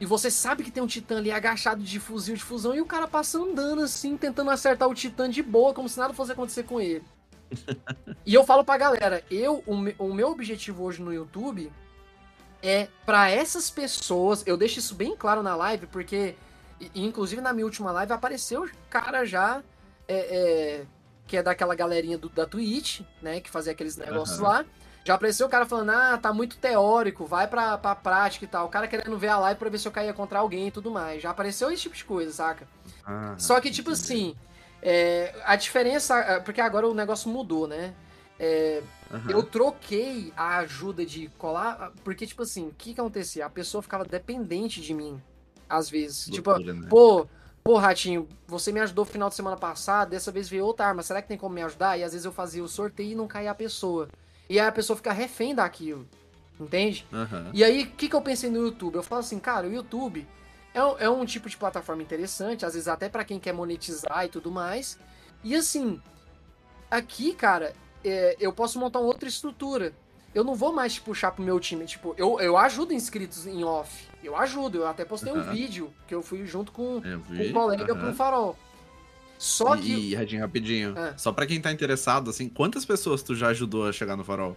e você sabe que tem um titã ali agachado de fuzil de fusão e o cara passa andando assim, tentando acertar o titã de boa, como se nada fosse acontecer com ele. *laughs* e eu falo pra galera, eu o, me- o meu objetivo hoje no YouTube é pra essas pessoas, eu deixo isso bem claro na live, porque inclusive na minha última live apareceu cara já é, é, que é daquela galerinha do- da Twitch, né, que fazia aqueles negócios Aham. lá. Já apareceu o cara falando, ah, tá muito teórico, vai pra, pra prática e tal. O cara querendo ver a live pra ver se eu caía contra alguém e tudo mais. Já apareceu esse tipo de coisa, saca? Ah, Só que, tipo assim, é, a diferença. é, Porque agora o negócio mudou, né? É, Aham. eu troquei a ajuda de colar. Porque, tipo assim, o que, que acontecia? A pessoa ficava dependente de mim, às vezes. Tipo, né? pô, pô, Ratinho, você me ajudou no final de semana passado, dessa vez veio outra arma, será que tem como me ajudar? E às vezes eu fazia o sorteio e não caía a pessoa. E aí a pessoa fica refém daquilo, entende? Aham. E aí, o que, que eu pensei no YouTube? Eu falo assim, cara, o YouTube é, um- é um tipo de plataforma interessante, às vezes até pra quem quer monetizar e tudo mais. E assim, aqui, cara, é, eu posso montar uma outra estrutura. Eu não vou mais te puxar pro meu time. Tipo, eu, eu ajudo inscritos em off. Eu ajudo. Eu até postei um Aham. vídeo que eu fui junto com, Eu com vi. um colega aham. pro farol. Só E, que. e, rapidinho. Ah. Só pra quem tá interessado, assim, quantas pessoas tu já ajudou a chegar no farol?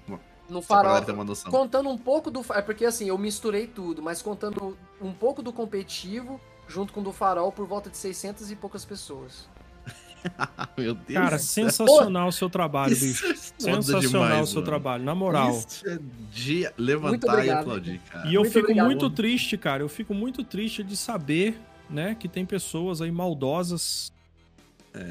No Só farol. galera ter uma noção. Contando um pouco do. É porque assim, eu misturei tudo, mas contando um pouco do competitivo, junto com o do farol, por volta de 600 e poucas pessoas. *laughs* Meu Deus. Cara, do céu. sensacional o seu trabalho, Isso bicho. é Sensacional demais, o seu mano. trabalho, na moral. Isso é de levantar e aplaudir, cara. E eu Muito fico obrigado. muito triste, cara. Eu fico muito triste de saber, né, que tem pessoas aí maldosas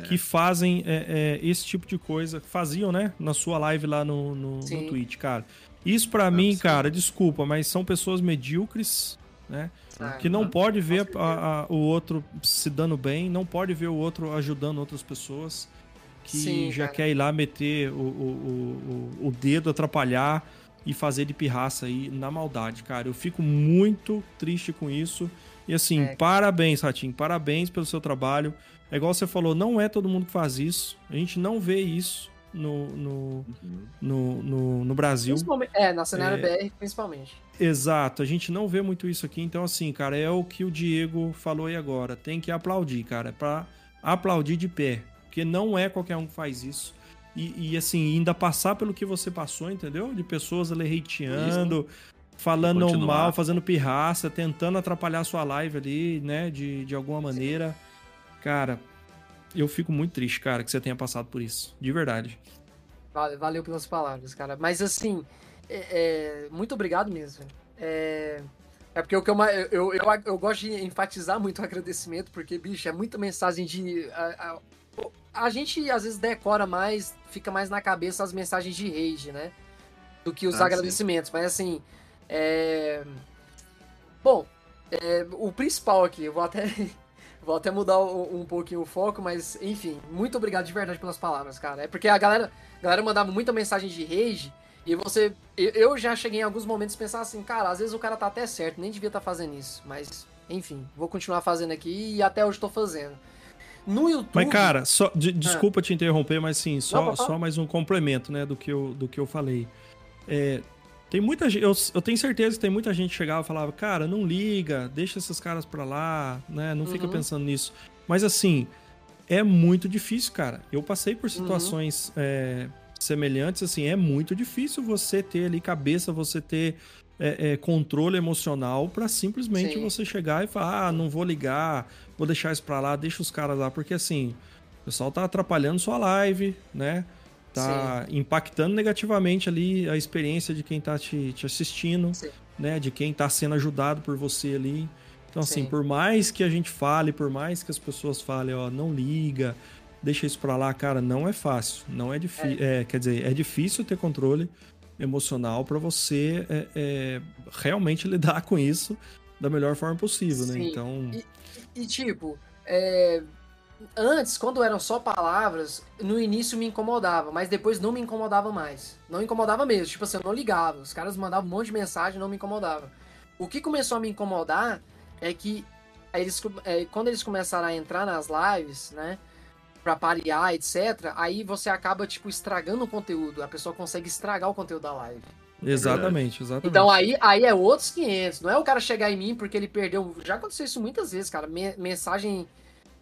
que fazem é, é, esse tipo de coisa. Faziam, né, na sua live lá no, no, no. Twitch, cara. Isso pra mim, Absurdo. cara, desculpa, mas são pessoas medíocres, né? Que não pode ver a- a- o outro se dando bem, não pode ver o outro ajudando outras pessoas. Que Sim, já cara. quer ir lá meter o, o, o, o dedo, atrapalhar e fazer de pirraça aí na maldade, cara. Eu fico muito triste com isso. E assim, É. parabéns, Ratinho, parabéns pelo seu trabalho. É igual você falou, não é todo mundo que faz isso. A gente não vê isso no, no, Uhum. no, no, no Brasil. É, na cenário É. BR, principalmente. Exato, a gente não vê muito isso aqui, então assim, cara, é o que o Diego falou aí agora. Tem que aplaudir, cara, é pra aplaudir de pé, porque não é qualquer um que faz isso. E, e, assim, ainda passar pelo que você passou, entendeu? De pessoas ali hateando, falando Continuar. mal, fazendo pirraça, tentando atrapalhar a sua live ali, né, de, de alguma maneira. Cara, eu fico muito triste, cara, que você tenha passado por isso, de verdade. Vale- Valeu pelas palavras, cara. Mas assim, é- é, muito obrigado mesmo. É, é porque o que eu, eu, eu, eu, gosto de enfatizar muito o agradecimento, porque, bicho, é muita mensagem de. a- a- a gente às vezes decora mais, fica mais na cabeça as mensagens de rage, né? Do que os Ah, agradecimentos. Mas assim, é... Bom, é, o principal aqui, eu vou até, *laughs* vou até mudar um, um pouquinho o foco, mas enfim, muito obrigado de verdade pelas palavras, cara. É porque a galera, a galera mandava muita mensagem de rage e você. Eu, já cheguei em alguns momentos a pensar assim, cara, às vezes o cara tá até certo, nem devia estar fazendo isso. Mas, enfim, vou continuar fazendo aqui e até hoje tô fazendo. No YouTube. Mas, cara, só, de- desculpa te interromper, mas sim, só, Não, só mais um complemento, né, do que eu, do que eu falei. É, tem muita gente, eu, eu tenho certeza que tem muita gente que chegava e falava, cara, não liga, deixa esses caras pra lá, né, não fica Uhum. pensando nisso. Mas, assim, é muito difícil, cara. Eu passei por situações é, semelhantes, assim, é muito difícil você ter ali cabeça, você ter é, é, controle emocional pra simplesmente Sim. você chegar e falar, ah, não vou ligar, vou deixar isso pra lá, deixa os caras lá, porque assim, o pessoal tá atrapalhando sua live, né? Tá impactando negativamente ali a experiência de quem tá te, te assistindo, Sim. né? De quem tá sendo ajudado por você ali. Então, assim, Sim. por mais que a gente fale, por mais que as pessoas falem, ó, não liga, deixa isso pra lá, cara, não é fácil. Não é difícil. É. quer dizer, é difícil ter controle emocional pra você é, é, realmente *laughs* lidar com isso da melhor forma possível, né? Sim. Então. E tipo, é, antes, quando eram só palavras, no início me incomodava, mas depois não me incomodava mais. Não incomodava mesmo, tipo assim, eu não ligava. Os caras mandavam um monte de mensagem não me incomodava. O que começou a me incomodar é que eles, é, quando eles começaram a entrar nas lives, né? Pra parear, etc., aí você acaba, tipo, estragando o conteúdo. A pessoa consegue estragar o conteúdo da live. Exatamente, exatamente. Então aí, aí é outros 500. Não é o cara chegar em mim porque ele perdeu. Já aconteceu isso muitas vezes, cara. Me- mensagem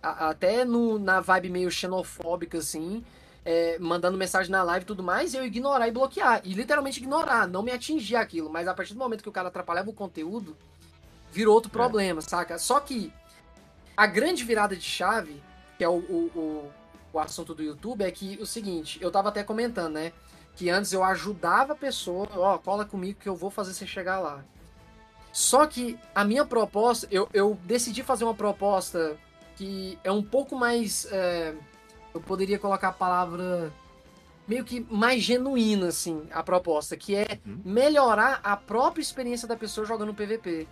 até no, na vibe meio xenofóbica, assim. é, mandando mensagem na live e tudo mais, e eu ignorar e bloquear. E literalmente ignorar, não me atingir aquilo. Mas a partir do momento que o cara atrapalhava o conteúdo, virou outro problema, saca? Só que a grande virada de chave, que é o, o, o, assunto do YouTube, é que o seguinte, eu tava até comentando, né? Que antes eu ajudava a pessoa, ó, cola comigo que eu vou fazer você chegar lá. Só que a minha proposta, eu, eu decidi fazer uma proposta que é um pouco mais. é, eu poderia colocar a palavra meio que mais genuína, assim, a proposta, que é Uhum. melhorar a própria experiência da pessoa jogando PVP.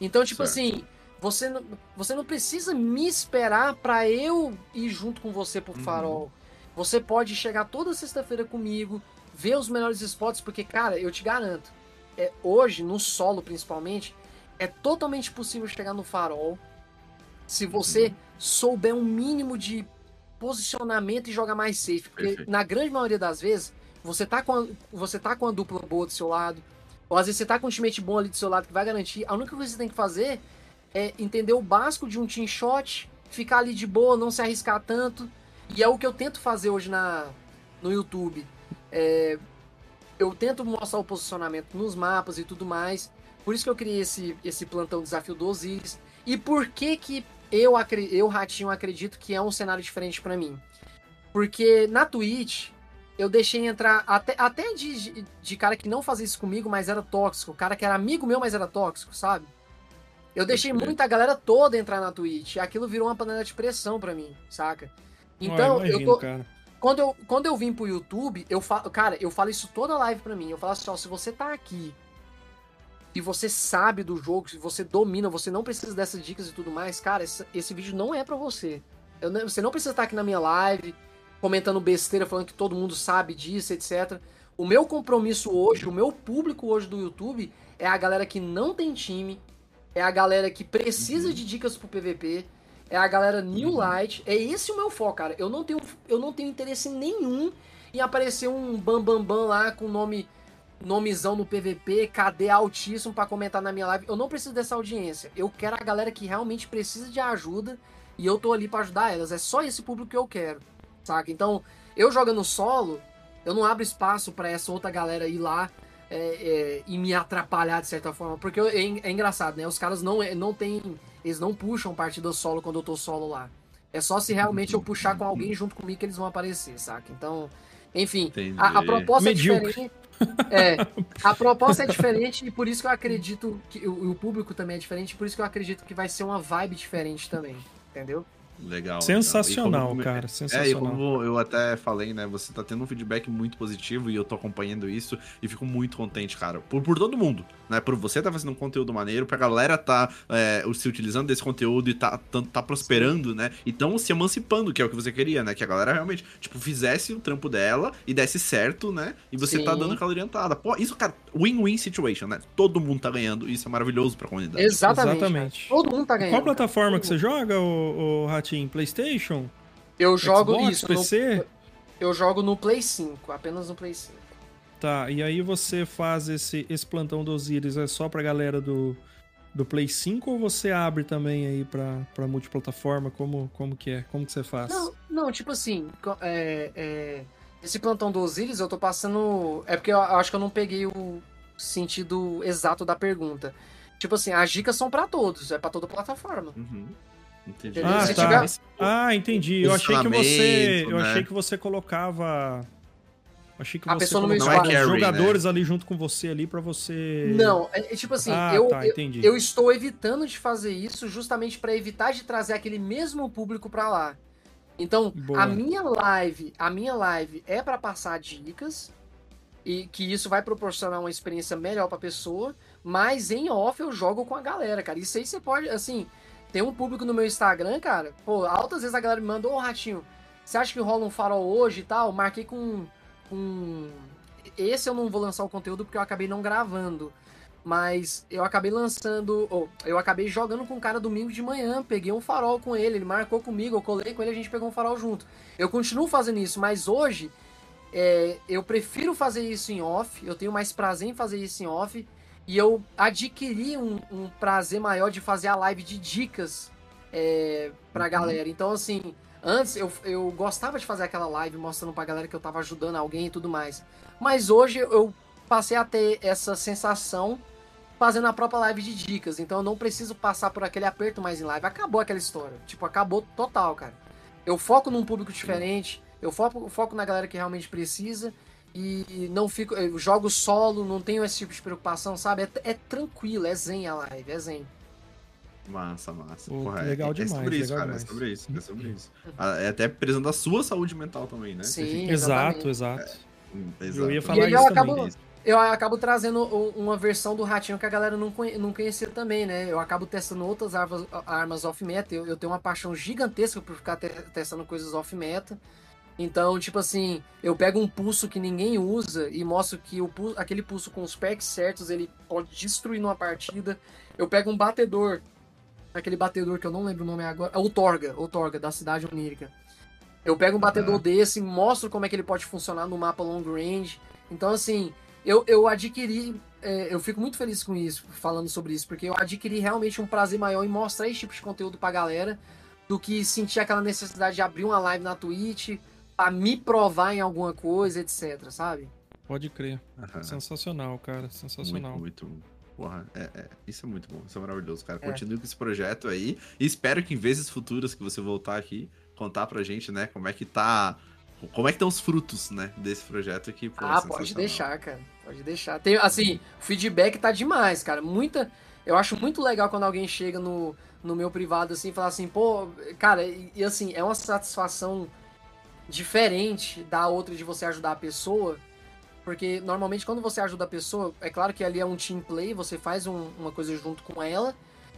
Então, tipo Certo. assim, você não, você não precisa me esperar pra eu ir junto com você pro Uhum. farol. Você pode chegar toda sexta-feira comigo, ver os melhores spots, porque, cara, eu te garanto, é, hoje, no solo principalmente, é totalmente possível chegar no farol se você souber um mínimo de posicionamento e jogar mais safe. Porque Perfeito. na grande maioria das vezes, você tá, com a, você tá com a dupla boa do seu lado, ou às vezes você tá com um teammate bom ali do seu lado que vai garantir. A única coisa que você tem que fazer é entender o básico de um team shot, ficar ali de boa, não se arriscar tanto. E é o que eu tento fazer hoje na, no YouTube. É, eu tento mostrar o posicionamento nos mapas e tudo mais. Por isso que eu criei esse, esse plantão desafio do Osiris. E por que que eu, eu, Ratinho, acredito que é um cenário diferente pra mim? Porque na Twitch, eu deixei entrar até, até de, de cara que não fazia isso comigo, mas era tóxico. Cara que era amigo meu, mas era tóxico, sabe? Eu deixei muita galera toda entrar na Twitch. E aquilo virou uma panela de pressão pra mim, saca? Então, eu imagino, tô, cara. quando eu, quando eu vim pro YouTube, eu falo, cara, eu falo isso toda live pra mim. Eu falo assim, ó, se você tá aqui e você sabe do jogo, se você domina, você não precisa dessas dicas e tudo mais, cara, esse, esse vídeo não é pra você. Eu você não precisa estar aqui na minha live comentando besteira, falando que todo mundo sabe disso, etc. O meu compromisso hoje, o meu público hoje do YouTube é a galera que não tem time, é a galera que precisa de dicas pro PVP, é a galera New Light, é esse o meu foco, cara. Eu não tenho, eu não tenho interesse nenhum em aparecer um bambambam bam, bam lá com nome nomezão no PVP, KD altíssimo pra comentar na minha live. Eu não preciso dessa audiência. Eu quero a galera que realmente precisa de ajuda e eu tô ali pra ajudar elas. É só esse público que eu quero, saca? Então, eu jogando solo, eu não abro espaço pra essa outra galera ir lá é, é, e me atrapalhar de certa forma. Porque eu- é, é engraçado, né? Os caras não, não tem. Eles não puxam partida solo quando eu tô solo lá. É só se realmente eu puxar com alguém junto comigo que eles vão aparecer, saca? Então, enfim, a, a proposta Medíocre. é diferente. É, a proposta é diferente e por isso que eu acredito que o, o público também é diferente, por isso que eu acredito que vai ser uma vibe diferente também, entendeu? Legal. Sensacional, legal. Como- cara. É, e Sensacional. como eu até falei, né? Você tá tendo um feedback muito positivo e eu tô acompanhando isso e fico muito contente, cara. Por, por todo mundo, né? Por você tá fazendo um conteúdo maneiro, pra galera tá é, se utilizando desse conteúdo e tá, tá, tá prosperando, né? E tão se emancipando, que é o que você queria, né? Que a galera realmente, tipo, fizesse o trampo dela e desse certo, né? E você tá Sim. dando aquela orientada. Pô, isso, cara, win-win situation, né? Todo mundo tá ganhando. Isso é maravilhoso pra comunidade. Exatamente. Exatamente. cara. Todo mundo tá ganhando. Qual cara. plataforma que Todo você joga, o, Ratinho? PlayStation? Eu jogo Xbox, isso. no- PC? eu jogo no Play 5, apenas no Play 5. Tá, e aí você faz esse, esse plantão do Osiris é só pra galera do, do Play 5 ou você abre também aí pra, pra multiplataforma? Como, como que é? Como que você faz? Não, não, tipo assim, é, é, esse plantão do Osiris eu tô passando. É porque eu acho que eu não peguei o sentido exato da pergunta. Tipo assim, as dicas são pra todos, é pra toda plataforma. Uhum. Entendi. Ah, Se tá. tiver- Ah, entendi. Eu achei que você. Posicionamento, Eu né? achei que você colocava. Achei que A você pessoa. Não é os carry, jogadores ali junto com você ali pra você. Não, é, é tipo assim, ah, eu, tá, eu, entendi. eu estou evitando de fazer isso justamente pra evitar de trazer aquele mesmo público pra lá. Então, Boa. a minha live, a minha live é pra passar dicas e que isso vai proporcionar uma experiência melhor pra pessoa, mas em off eu jogo com a galera, cara. Isso aí você pode, assim, tem um público no meu Instagram, cara. Pô, altas vezes a galera me mandou, ô Ratinho, você acha que rola um farol hoje e tal? Marquei com com esse eu não vou lançar o conteúdo porque eu acabei não gravando. Mas eu acabei lançando. ou eu acabei jogando com o cara domingo de manhã. Peguei um farol com ele. Ele marcou comigo. Eu colei com ele. A gente pegou um farol junto. Eu continuo fazendo isso. Mas hoje. é, eu prefiro fazer isso em off. Eu tenho mais prazer em fazer isso em off. E eu adquiri um, um prazer maior de fazer a live de dicas é, pra Uhum. galera. Então, assim. Antes eu, eu gostava de fazer aquela live mostrando pra galera que eu tava ajudando alguém e tudo mais. Mas hoje eu passei a ter essa sensação fazendo a própria live de dicas. Então eu não preciso passar por aquele aperto mais em live. Acabou aquela história. Tipo, acabou total, cara. Eu foco num público diferente, eu foco, foco na galera que realmente precisa. E não fico. Eu jogo solo, não tenho esse tipo de preocupação, sabe? É, é tranquilo, é zen a live, é zen. Massa, massa. Pô, Porra, legal é, demais, É sobre isso, cara. demais. É sobre isso. É sobre isso. Ah, É até prezando a sua saúde mental também, né? Sim. fica- Exato, exatamente. exato. Eu ia exato. falar aí isso eu também. acabo- Eu acabo trazendo uma versão do Ratinho que a galera não, conhe- não conhecia também, né? Eu acabo testando outras armas, armas off-meta. Eu, eu tenho uma paixão gigantesca por ficar te- testando coisas off-meta. Então, tipo assim, eu pego um pulso que ninguém usa e mostro que o pulso, aquele pulso com os perks certos ele pode destruir numa partida. Eu pego um batedor, aquele batedor que eu não lembro o nome agora, é o Torga, o Torga, da cidade onírica. Eu pego um batedor Aham. desse, mostro como é que ele pode funcionar no mapa long range. Então, assim, eu, eu adquiri. é, eu fico muito feliz com isso, falando sobre isso, porque eu adquiri realmente um prazer maior em mostrar esse tipo de conteúdo pra galera do que sentir aquela necessidade de abrir uma live na Twitch pra me provar em alguma coisa, etc, sabe? Pode crer. Aham. Sensacional, cara. Sensacional. Muito, muito. Porra, é, é- isso é muito bom, isso é maravilhoso, cara. É. Continue com esse projeto aí. E espero que em vezes futuras que você voltar aqui, contar pra gente, né, como é que tá. Como é que estão os frutos, né, desse projeto aqui. pô, é ah, pode deixar, cara. Pode deixar. Tem, assim, o feedback tá demais, cara. Muita. Eu acho muito legal quando alguém chega no, no meu privado assim e fala assim, pô, cara, e, e assim, é uma satisfação diferente da outra de você ajudar a pessoa. Porque normalmente quando você ajuda a pessoa, é claro que ali é um team play, você faz um- uma coisa junto com ela.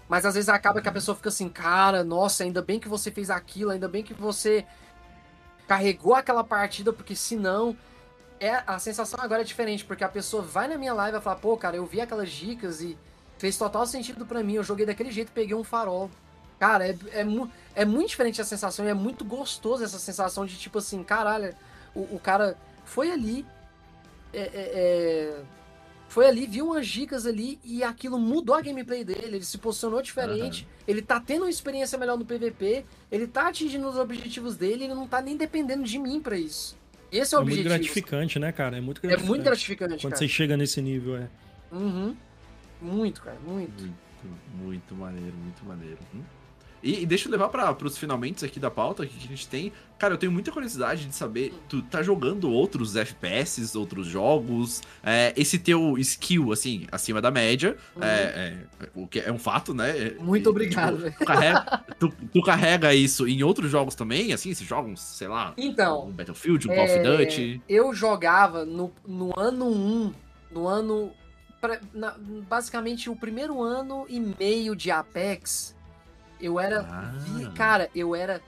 Mas às vezes acaba que a pessoa fica assim, cara, nossa, ainda bem que você fez aquilo, ainda bem que você carregou aquela partida, porque senão é a sensação agora é diferente, porque a pessoa vai na minha live e fala, pô, cara, eu vi aquelas dicas e fez total sentido pra mim, eu joguei daquele jeito, peguei um farol. Cara, é, é, é muito diferente a sensação e é muito gostoso essa sensação de tipo assim, caralho, o, o cara foi ali, é, é, é, foi ali, viu umas dicas ali e aquilo mudou a gameplay dele, ele se posicionou diferente, ele tá tendo uma experiência melhor no PVP, ele tá atingindo os objetivos dele, ele não tá nem dependendo de mim pra isso. Esse é o É muito objetivo. gratificante, né, cara? É muito É gratificante. muito gratificante, Quando cara. você chega nesse nível, é. Uhum. Muito, cara, muito. Muito, muito maneiro, muito maneiro. Hum? E, e deixa eu levar para os finalmente aqui da pauta que a gente tem. Cara, eu tenho muita curiosidade de saber, tu tá jogando outros FPS, outros jogos, é, esse teu skill, assim, acima da média, uhum. é, é, o que é um fato, né? Muito obrigado. Tipo, tu, carrega, tu, tu, carrega, isso em outros jogos também, assim, esses jogos, sei lá, então, um Battlefield, um Call of é, Duty? Eu jogava no, no ano 1, no ano... Pra, na, basicamente o primeiro ano e meio de Apex, eu era. Ah. Cara, eu era.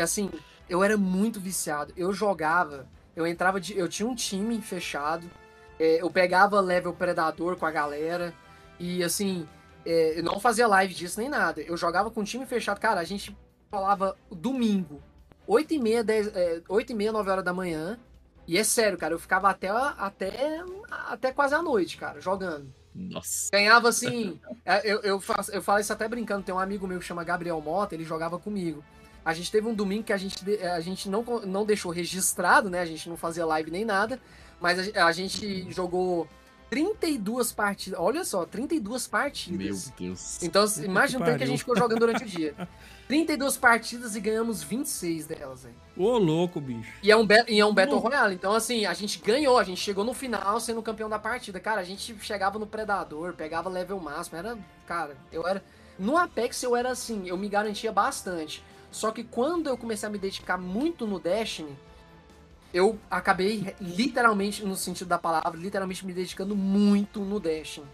Assim, eu era muito viciado. Eu jogava, eu entrava de. Eu tinha um time fechado. É, eu pegava level predador com a galera. E assim, é, eu não fazia live disso nem nada. Eu jogava com um time fechado. Cara, a gente falava domingo, 8 e meia, 10, é, 8 e meia, 9 horas da manhã. E é sério, cara, eu ficava até, até, até quase a noite, cara, jogando. Nossa. Ganhava assim. É, eu, eu, faço, eu falo isso até brincando. Tem um amigo meu que chama Gabriel Mota, ele jogava comigo. A gente teve um domingo que a gente, a gente não, não deixou registrado, né? A gente não fazia live nem nada. Mas a, a gente jogou 32 partidas. Olha só, 32 partidas. Meu Deus. Então, imagina o tempo que a gente ficou jogando durante o dia. *laughs* 32 partidas e ganhamos 26 delas, velho. Ô, louco, bicho. E é um, e é um Battle Royale. Então, assim, a gente ganhou, a gente chegou no final sendo campeão da partida. Cara, a gente chegava no Predador, pegava level máximo. Era, cara, eu era. No Apex eu era assim, eu me garantia bastante. Só que quando eu comecei a me dedicar muito no Destiny, eu acabei literalmente, no sentido da palavra, literalmente me dedicando muito no Destiny.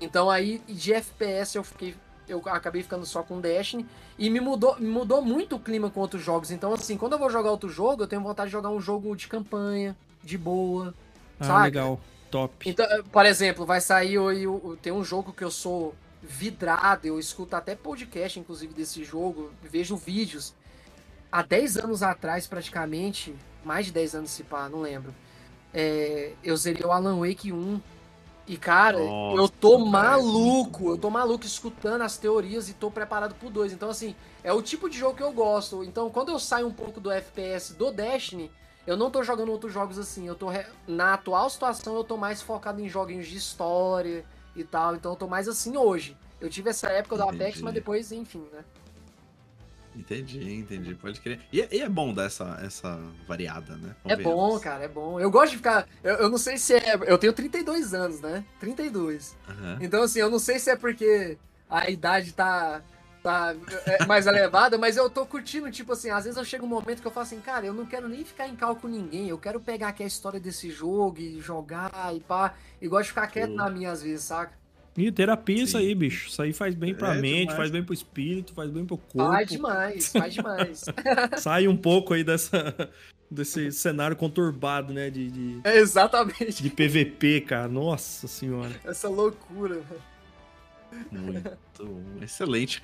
Então aí, de FPS eu fiquei eu acabei ficando só com Destiny e me mudou, me mudou muito o clima com outros jogos. Então, assim, quando eu vou jogar outro jogo, eu tenho vontade de jogar um jogo de campanha, de boa. Ah, sabe? legal. Top. Então, eh, por exemplo, vai sair eu, eu, tem um jogo que eu sou vidrado, eu escuto até podcast, inclusive, desse jogo, vejo vídeos. Há 10 anos atrás, praticamente, mais de 10 anos se pá, não lembro. É, eu zerei o Alan Wake 1 e, cara, Nossa, eu tô maluco, eu tô maluco escutando as teorias e tô preparado pro dois. Então, assim, é o tipo de jogo que eu gosto. Então, quando eu saio um pouco do FPS do Destiny, eu não tô jogando outros jogos assim. Eu tô. Re... Na atual situação, eu tô mais focado em joguinhos de história e tal. Então, eu tô mais assim hoje. Eu tive essa época do Apex, mas depois, enfim, né? Entendi, entendi. Pode crer. E, e, é bom dar essa, essa variada, né? É bom, cara, é bom. Eu gosto de ficar. Eu, eu, não sei se é. Eu tenho 32 anos, né? 32. Uhum. Então, assim, eu não sei se é porque a idade tá. Tá é mais elevada, mas eu tô curtindo, tipo assim, às vezes eu chego um momento que eu falo assim, cara, eu não quero nem ficar em cálculo com ninguém, eu quero pegar aqui a história desse jogo e jogar e pá, e gosto de ficar quieto na minha às vezes, saca? E terapia Sim. isso aí, bicho. Isso aí faz bem pra é, mente, demais. faz bem pro espírito, faz bem pro corpo. Faz demais, faz demais. *laughs* Sai um pouco aí dessa, desse cenário conturbado, né? De, de, é exatamente. De PVP, cara. Nossa senhora. Essa loucura, Muito excelente.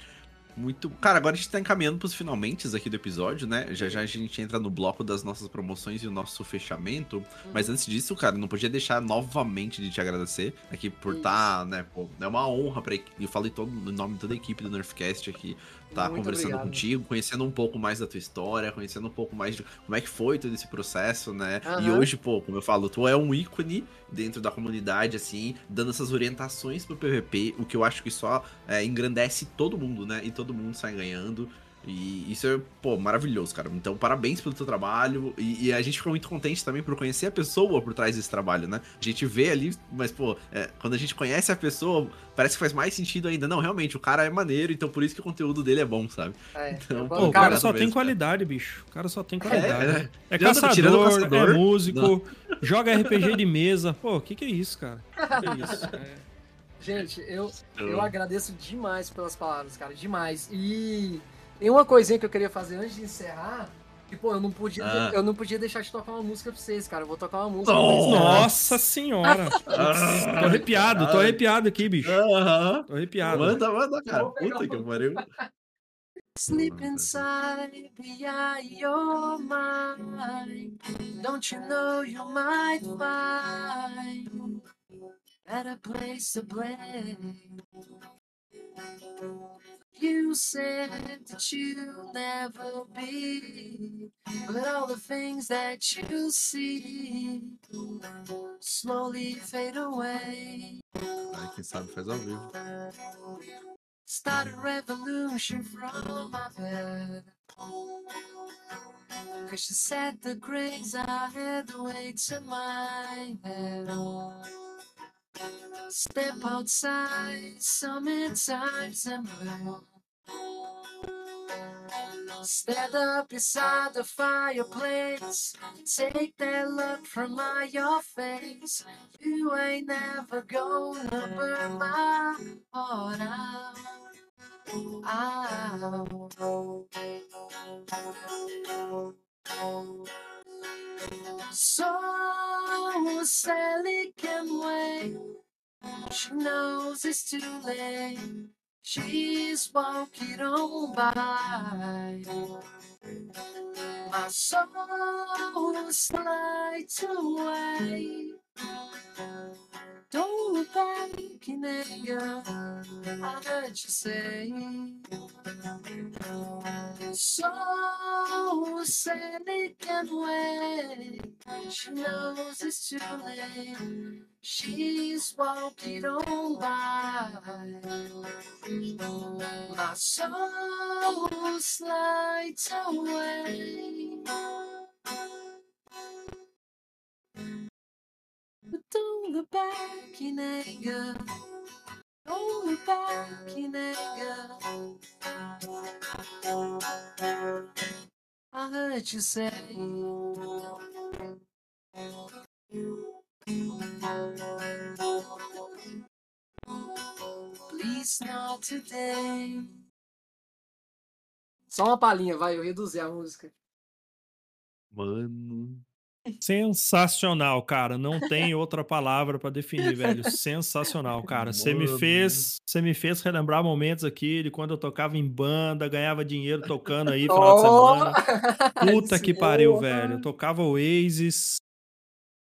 Muito. Cara, agora a gente tá encaminhando pros finalmente aqui do episódio, né? Já já a gente entra no bloco das nossas promoções e o nosso fechamento. Uhum. Mas antes disso, cara, não podia deixar novamente de te agradecer aqui por estar, tá, né? Pô, é uma honra pra. Eu falei todo, no nome de toda a equipe do Nerfcast aqui tá Muito conversando obrigado. contigo, conhecendo um pouco mais da tua história, conhecendo um pouco mais de como é que foi todo esse processo, né? Uhum. E hoje, pô, como eu falo, tu é um ícone dentro da comunidade, assim, dando essas orientações pro PVP, o que eu acho que só é, engrandece todo mundo, né? E todo mundo sai ganhando. E isso é, pô, maravilhoso, cara. Então, parabéns pelo teu trabalho. E, e, a gente ficou muito contente também por conhecer a pessoa por trás desse trabalho, né? A gente vê ali, mas, pô, é, quando a gente conhece a pessoa, parece que faz mais sentido ainda. Não, realmente, o cara é maneiro, então por isso que o conteúdo dele é bom, sabe? É, então, pô, o cara só mesmo, tem qualidade, cara. bicho. O cara só tem qualidade. É, é, é caçador, caçador, é músico, não. joga RPG de mesa. Pô, o que, que é isso, cara? Que que é isso? *laughs* É. Gente, eu, eu agradeço demais pelas palavras, cara, demais. E tem uma coisinha que eu queria fazer antes de encerrar. Que, pô, eu não podia, ah. eu não podia deixar de tocar uma música pra vocês, cara. Eu vou tocar uma música. Oh, nossa senhora! ah, tô arrepiado, tô arrepiado aqui, bicho. Uh -huh. Tô arrepiado. Manda, manda, cara. Puta que pariu. Sleep inside the eye of mind. Don't you know you might find better place to play? You said that you'll never be, but all the things that you see slowly fade away. Ai, quem sabe faz ao vivo. Start a revolution from my bed. Cause she said the grace I had the weights in my head. Step outside, summertime's and. Stand up beside the fireplace. Take that look from my your face. You ain't never gonna burn my heart out. out. So Sally can wait. She knows it's too late. She's walking on by. My soul slides away. Don't look back in anger. I heard you say. So Sally can wait. She knows it's too late. She's walking on by. My soul slides away. Look back in anger. Don't look back in anger. I heard you say. Please not today. Só uma palhinha, vai, eu reduzi a música. Mano. Sensacional, cara. Não tem outra palavra pra definir, velho. Sensacional, *laughs* cara. Você me fez, você me fez relembrar momentos aqui de quando eu tocava em banda, ganhava dinheiro tocando aí final de semana. Puta que pariu, velho. Eu tocava Oasis.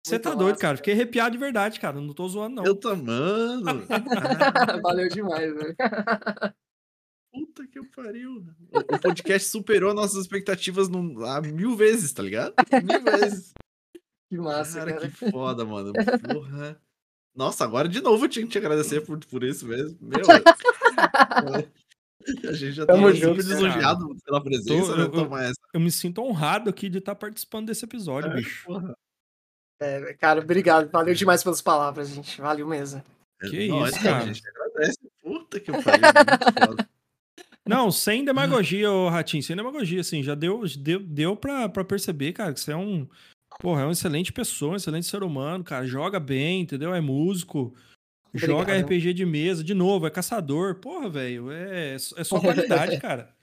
Você tá doido, massa, cara. Fiquei arrepiado de verdade, cara. Não tô zoando, não. Eu tô, mano. *laughs* Valeu demais, velho. *laughs* Puta que pariu. O, o podcast superou nossas expectativas num- há mil vezes, tá ligado? Mil vezes. *laughs* Que massa, Cara, cara. que foda, mano. Porra. Nossa, agora de novo eu tinha que te agradecer por, por isso mesmo. Meu. *laughs* a gente já tá Tamo super pela presença, Tô- né? eu-. Eu me sinto honrado aqui de estar participando desse episódio, bicho. Porra. É, cara, obrigado. Valeu demais pelas palavras, gente. Valeu mesmo. Que Não, isso, é, cara. A gente agradece. Puta que pariu. Não, sem demagogia, ô Ratinho, sem demagogia, assim, já deu, deu, deu pra, pra perceber, cara, que você é um. Porra, é uma excelente pessoa, um excelente ser humano, cara. Joga bem, entendeu? É músico. Joga Obrigado. RPG de mesa, de novo, é caçador. Porra, velho, é, é só qualidade, cara.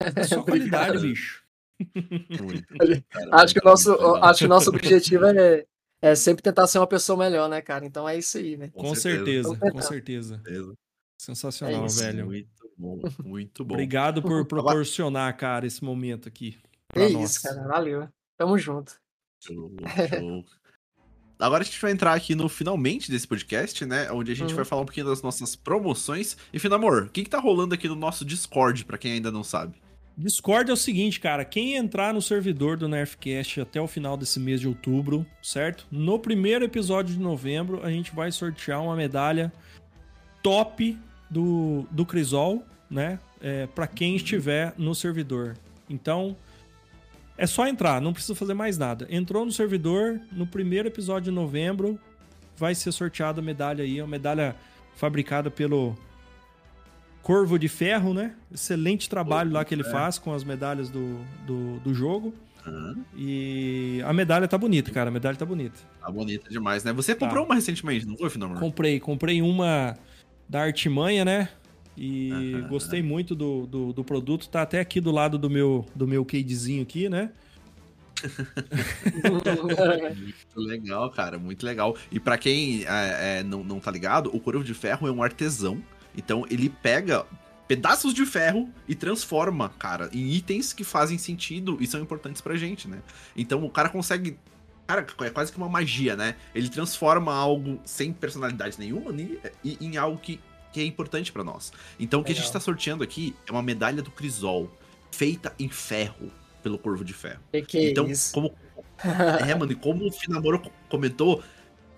É só *laughs* qualidade, Obrigado. bicho. *laughs* Acho que o nosso, acho que o nosso objetivo é, é sempre tentar ser uma pessoa melhor, né, cara? Então é isso aí, né? Com certeza, certeza. com certeza. certeza. Sensacional, É isso. velho. Muito bom, muito bom. Obrigado por proporcionar, cara, esse momento aqui. É nós. isso, cara. Valeu. Tamo junto. Show, *laughs* show. Agora a gente vai entrar aqui no finalmente desse podcast, né? Onde a gente Uhum. vai falar um pouquinho das nossas promoções. E, Finamor, o que, que tá rolando aqui no nosso Discord, pra quem ainda não sabe? Discord é o seguinte, cara. Quem entrar no servidor do Nerfcast até o final desse mês de outubro, certo? No primeiro episódio de novembro, a gente vai sortear uma medalha top do, do Crisol, né? É, para quem estiver no servidor. Então, é só entrar, não precisa fazer mais nada. Entrou no servidor, no primeiro episódio de novembro, vai ser sorteada a medalha aí. Uma medalha fabricada pelo Corvo de Ferro, né? Excelente trabalho Corvo lá que ele faz com as medalhas do, do, do jogo. Ah, E a medalha tá bonita, cara. A medalha tá bonita. tá bonita demais, né? Você Tá. comprou uma recentemente, não foi, Finamor? Comprei, comprei uma da Artimanha, né? E Aham. gostei muito do, do, do produto. Tá até aqui do lado do meu, do meu cadezinho aqui, né? *laughs* Muito legal, cara, muito legal. E pra quem é, é, não, não tá ligado, o Corvo de Ferro é um artesão. Então ele pega pedaços de ferro e transforma, cara, em itens que fazem sentido e são importantes pra gente, né? Então o cara consegue. Cara, é quase que uma magia, né? Ele transforma algo sem personalidade nenhuma ni- e- em algo que, que é importante pra nós. Então o que a gente Legal. tá sorteando aqui é uma medalha do Crisol, feita em ferro pelo Corvo de Ferro. que que é então, isso? como *laughs* é, mano, e como o Finamoro co- comentou,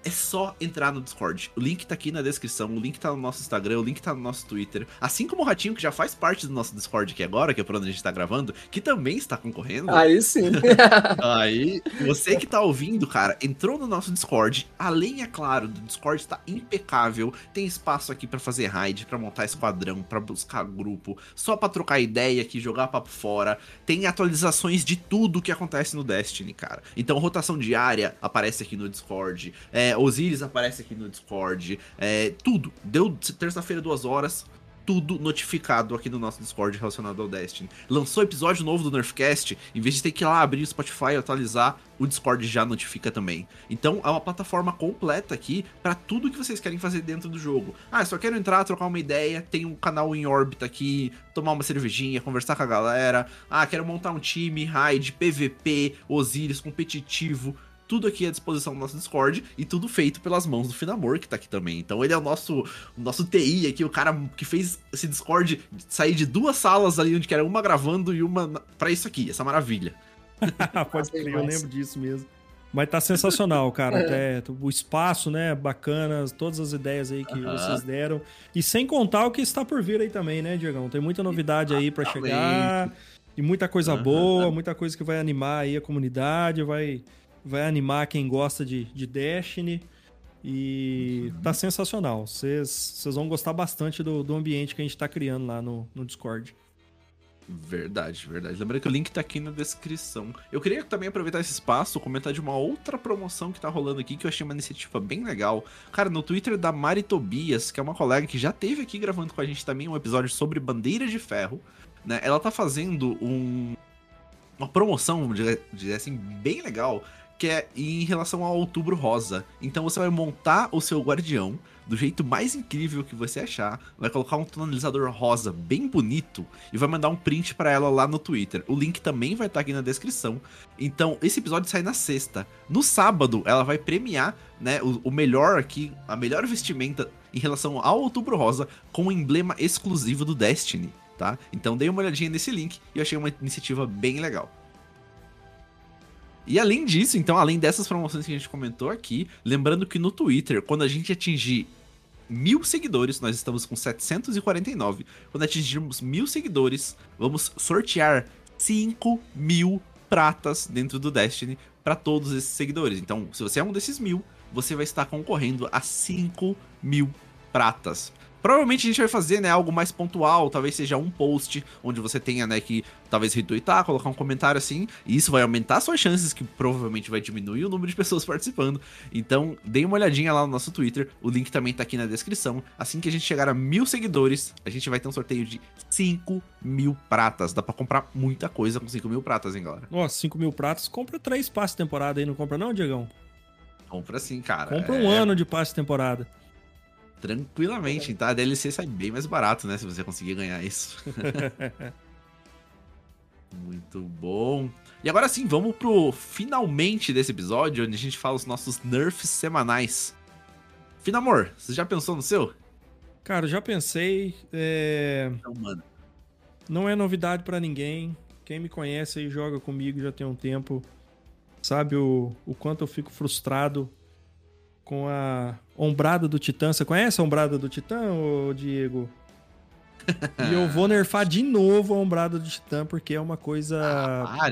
é só entrar no Discord. O link tá aqui na descrição, o link tá no nosso Instagram, o link tá no nosso Twitter. Assim como o Ratinho, que já faz parte do nosso Discord aqui agora, que é por onde a gente tá gravando, que também está concorrendo. Aí sim. *laughs* Aí, você que tá ouvindo, cara, entrou no nosso Discord. Além, é claro, do Discord tá impecável. Tem espaço aqui para fazer raid, para montar esquadrão, para buscar grupo, só para trocar ideia aqui, jogar papo fora. Tem atualizações de tudo que acontece no Destiny, cara. Então, rotação diária aparece aqui no Discord. É, Osiris aparece aqui no Discord. É, tudo. Deu terça-feira, duas horas tudo notificado aqui no nosso Discord relacionado ao Destiny. Lançou episódio novo do Nerfcast, em vez de ter que ir lá abrir o Spotify e atualizar, o Discord já notifica também. Então é uma plataforma completa aqui para tudo que vocês querem fazer dentro do jogo. Ah, só quero entrar, trocar uma ideia, tem um canal em órbita aqui, tomar uma cervejinha, conversar com a galera. Ah, quero montar um time, raid, PVP, Osiris competitivo tudo aqui à disposição do nosso Discord e tudo feito pelas mãos do Finamor, que tá aqui também. Então ele é o nosso, o nosso TI aqui, o cara que fez esse Discord sair de duas salas ali, onde era uma gravando e uma para isso aqui, essa maravilha. *laughs* Pode crer, eu lembro disso mesmo. Mas tá sensacional, cara. É. *laughs* Até o espaço, né? Bacana, todas as ideias aí que uh -huh. vocês deram. E sem contar o que está por vir aí também, né, Diegão? Tem muita novidade aí para chegar. E muita coisa uh -huh. boa, muita coisa que vai animar aí a comunidade, vai vai animar quem gosta de, de Destiny. E tá sensacional. Vocês vão gostar bastante do, do ambiente que a gente tá criando lá no, no Discord. Verdade, verdade. Lembrando que o link tá aqui na descrição. Eu queria também aproveitar esse espaço, comentar de uma outra promoção que tá rolando aqui, que eu achei uma iniciativa bem legal. Cara, no Twitter da Mari Tobias, que é uma colega que já teve aqui gravando com a gente também um episódio sobre bandeiras de ferro, né? Ela tá fazendo um, uma promoção, dizer assim, bem legal, que é em relação ao Outubro Rosa. Então você vai montar o seu guardião do jeito mais incrível que você achar, vai colocar um tonalizador rosa bem bonito e vai mandar um print para ela lá no Twitter. O link também vai estar tá aqui na descrição. Então, esse episódio sai na sexta. No sábado, ela vai premiar, né, o, o melhor aqui, a melhor vestimenta em relação ao Outubro Rosa com o emblema exclusivo do Destiny, tá? Então, dei uma olhadinha nesse link e achei uma iniciativa bem legal. E além disso, então, além dessas promoções que a gente comentou aqui, lembrando que no Twitter, quando a gente atingir mil seguidores, nós estamos com 749. Quando atingirmos mil seguidores, vamos sortear 5 mil pratas dentro do Destiny para todos esses seguidores. Então, se você é um desses mil, você vai estar concorrendo a 5 mil pratas. Provavelmente a gente vai fazer, né, algo mais pontual, talvez seja um post onde você tenha, né, que talvez retweetar, colocar um comentário assim, e isso vai aumentar suas chances, que provavelmente vai diminuir o número de pessoas *laughs* participando. Então, dê uma olhadinha lá no nosso Twitter, o link também tá aqui na descrição. Assim que a gente chegar a mil seguidores, a gente vai ter um sorteio de 5 mil pratas. Dá pra comprar muita coisa com 5 mil pratas, hein, galera? Nossa, 5 mil pratas, compra três passes temporada aí, não compra não, Diegão? Compra sim, cara. Compra um é... ano de passe temporada. Tranquilamente, tá? A DLC sai bem mais barato, né? Se você conseguir ganhar isso. *laughs* Muito bom. E agora sim, vamos pro finalmente desse episódio, onde a gente fala os nossos nerfs semanais. Finamor, você já pensou no seu? Cara, já pensei. É... Então, mano. Não é novidade para ninguém. Quem me conhece e joga comigo já tem um tempo. Sabe o, o quanto eu fico frustrado com a Ombrada do Titã. Você conhece a Ombrada do Titã, ô Diego? *laughs* e eu vou nerfar de novo a Ombrada do Titã, porque é uma coisa ah,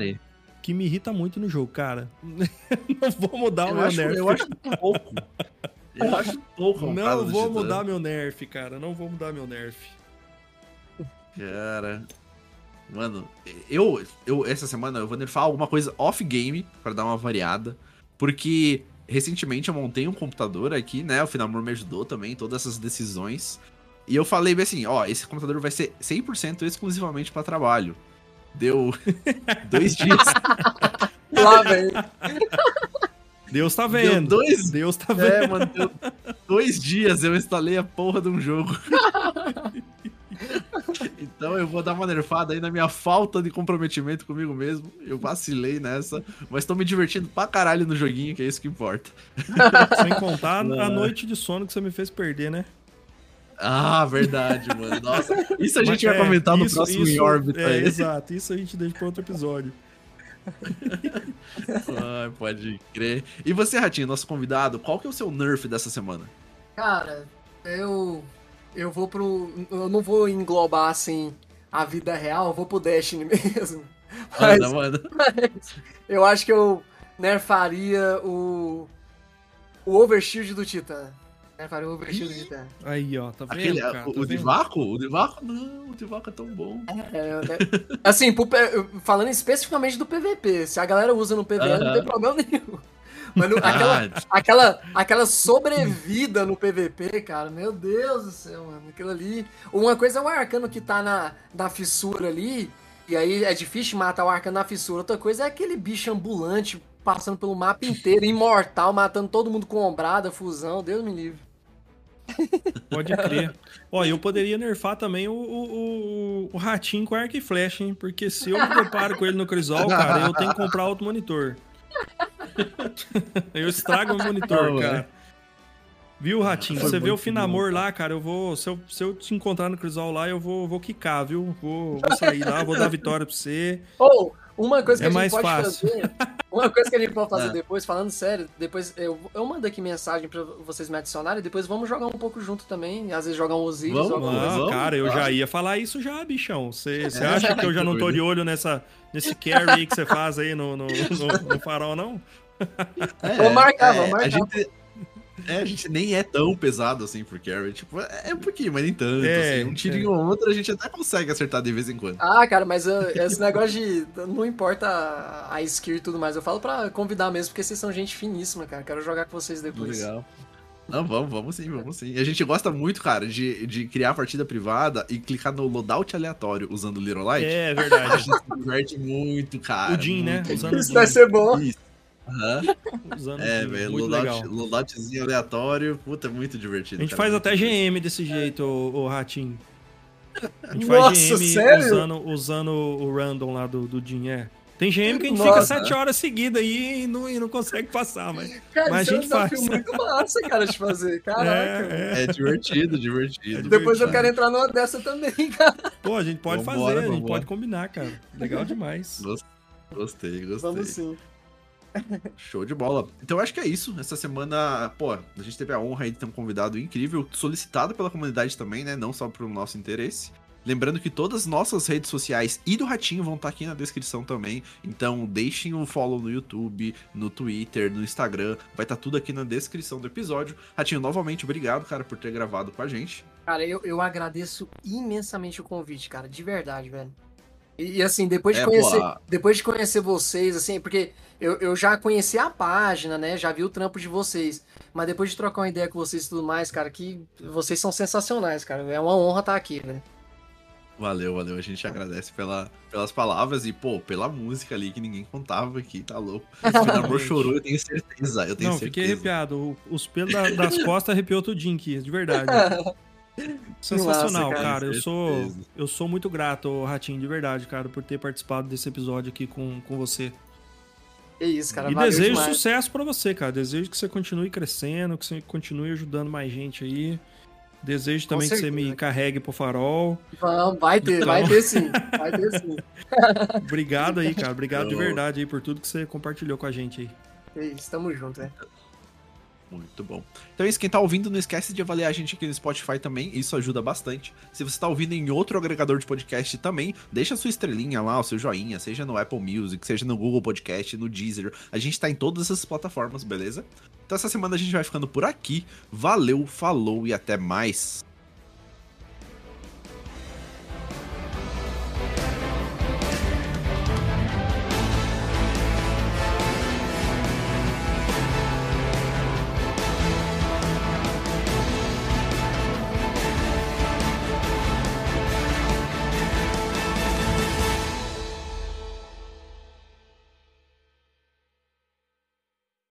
que me irrita muito no jogo, cara. *laughs* não vou mudar eu o meu acho, nerf. Eu acho pouco. Eu acho pouco. Não vou mudar meu nerf, cara. Não vou mudar meu nerf. Cara. Mano, eu, eu essa semana eu vou nerfar alguma coisa off-game para dar uma variada. Porque recentemente eu montei um computador aqui, né? O Finamor me ajudou também, todas essas decisões. E eu falei assim, ó, esse computador vai ser 100% exclusivamente para trabalho. Deu *laughs* dois dias. *laughs* Lá, velho. Deus tá vendo. Deu dois... Deus tá vendo. É, mano, deu dois dias eu instalei a porra de um jogo. *laughs* *laughs* Então eu vou dar uma nerfada aí na minha falta de comprometimento comigo mesmo. Eu vacilei nessa, mas tô me divertindo pra caralho no joguinho, que é isso que importa. *laughs* Sem contar a noite de sono que você me fez perder, né? Ah, verdade, mano. Nossa, isso a gente mas, vai é, comentar no próximo isso, em órbita. É, aí. exato, isso a gente deixa pra outro episódio. *laughs* Ai, pode crer. E você, Ratinho, nosso convidado, qual que é o seu nerf dessa semana? Cara, eu. Eu vou pro. Eu não vou englobar assim a vida real, eu vou pro Destiny *laughs* mesmo. Mas, Manda, manda. *laughs* mas eu acho que eu nerfaria o. O Overshield do Titã. Nerfaria o Overshield do Titã. Aí, ó, tá vendo, Aquele, cara? o, tá o vendo? Divaco? O Divaco não, o Divaco é tão bom. É, né? Assim, pro falando especificamente do PVP, se a galera usa no PVE, não Aham. tem problema nenhum. Mas no- aquela, Ah, aquela, aquela sobrevida no PVP, cara, meu Deus do céu, mano. Aquilo ali. Uma coisa é o arcano que tá na, na fissura ali, e aí é difícil matar o arcano na fissura. Outra coisa é aquele bicho ambulante passando pelo mapa inteiro, imortal, matando todo mundo com ombrada, fusão, Deus me livre. Pode crer. Ó, eu poderia nerfar também o, o, o, o ratinho com arco e flecha, hein? Porque se eu me deparo com ele no Crisol, cara, eu tenho que comprar outro monitor. *laughs* eu estrago o monitor, Não, cara. Viu, Ratinho? Foi Você vê o Finamor lá, cara, eu vou. Se eu, se eu te encontrar no Crisol lá, eu vou, vou quicar, viu? Vou, vou sair lá, vou dar vitória pra você. Ou, uma coisa que É a gente mais pode fácil. fazer. Uma coisa que a gente pode fazer É. *laughs* depois, falando sério, depois eu, eu mando aqui mensagem pra vocês me adicionarem, depois vamos jogar um pouco junto também. Às vezes jogar um Osiris, Vamos, coisa. Ah, vamos, cara, eu claro. já ia falar isso já, bichão. Você *laughs* É, acha que eu já não tô de olho nessa, nesse carry que você faz aí no, no, no- no farol, não? É, Vamos marcar, vamos A marcar. gente, é, a gente nem é tão pesado assim pro Carry. Tipo, é um pouquinho, mas nem tanto. É, assim. Um tirinho ou outro a gente até consegue acertar de vez em quando. Ah, cara, mas uh, esse negócio de. Não importa a, a skill e tudo mais, eu falo pra convidar mesmo, porque vocês são gente finíssima, cara. Quero jogar com vocês depois. Legal. Não, vamos, vamos sim, vamos sim. E a gente gosta muito, cara, de, de criar partida privada e clicar no loadout aleatório usando o Little Light. É A verdade. gente se diverte muito, cara. O né? muito. Usando o Isso vai ser bom. Isso. Usando É, velho, loadout, loadoutzinho aleatório, puta, é muito divertido. A gente cara, faz até. GM desse jeito, o, o Ratinho. A gente Nossa, faz GM sério? usando, usando o random lá do, do Jin, é. Tem GM que a gente Nossa. fica sete horas seguidas aí e não, e não consegue passar, mas. Cara, Mas isso a é um gente desafio faz. muito massa, cara, de fazer. *laughs* Caraca. É, é. É divertido, divertido. Depois eu divertido. quero entrar numa dessa também, *laughs* cara. Pô, a gente pode Vambora, fazer, a gente vambora. pode combinar, cara. Legal demais. Gostei, gostei. Vamos sim. Show de bola. Então acho que é isso. Essa semana, pô, a gente teve a honra aí de ter um convidado incrível, solicitado pela comunidade também, né? Não só pro nosso interesse. Lembrando que todas as nossas redes sociais e do Ratinho vão estar aqui na descrição também. Então deixem o follow no YouTube, no Twitter, no Instagram. Vai estar tudo aqui na descrição do episódio. Ratinho, novamente, obrigado, cara, por ter gravado com a gente. Cara, eu, eu agradeço imensamente o convite, cara, de verdade, velho. E, e, assim, depois de É, conhecer, pô, depois de conhecer vocês, assim, porque eu, eu já conheci a página, né? Já vi o trampo de vocês. Mas depois de trocar uma ideia com vocês e tudo mais, cara, que vocês são sensacionais, cara. É uma honra estar aqui, né? Valeu, valeu. A gente agradece pela, pelas palavras e, pô, pela música ali que ninguém contava aqui, tá louco. *laughs* O amor chorou, eu tenho certeza. Eu tenho Não, fiquei certeza. arrepiado. O- Os pelos da- das *laughs* costas arrepiou tudinho aqui, de verdade. *laughs* Sensacional, massa, cara. cara. Eu sou, eu sou muito grato, Ratinho, de verdade, cara, por ter participado desse episódio aqui com, com você. É isso, cara. e valeu desejo demais. sucesso pra você, cara. Desejo que você continue crescendo, que você continue ajudando mais gente aí. Desejo Com também que você me carregue pro farol. Vamos, vai ter, Então. vai ter sim. Vai ter sim. *laughs* Obrigado aí, cara. Obrigado de Ô. verdade aí por tudo que você compartilhou com a gente aí. É isso, tamo junto, né? Muito bom. Então é isso, quem tá ouvindo, não esquece de avaliar a gente aqui no Spotify também, isso ajuda bastante. Se você tá ouvindo em outro agregador de podcast também, deixa sua estrelinha lá, o seu joinha, seja no Apple Music, seja no Google Podcast, no Deezer. A gente tá em todas essas plataformas, beleza? Então essa semana a gente vai ficando por aqui. Valeu, falou e até mais.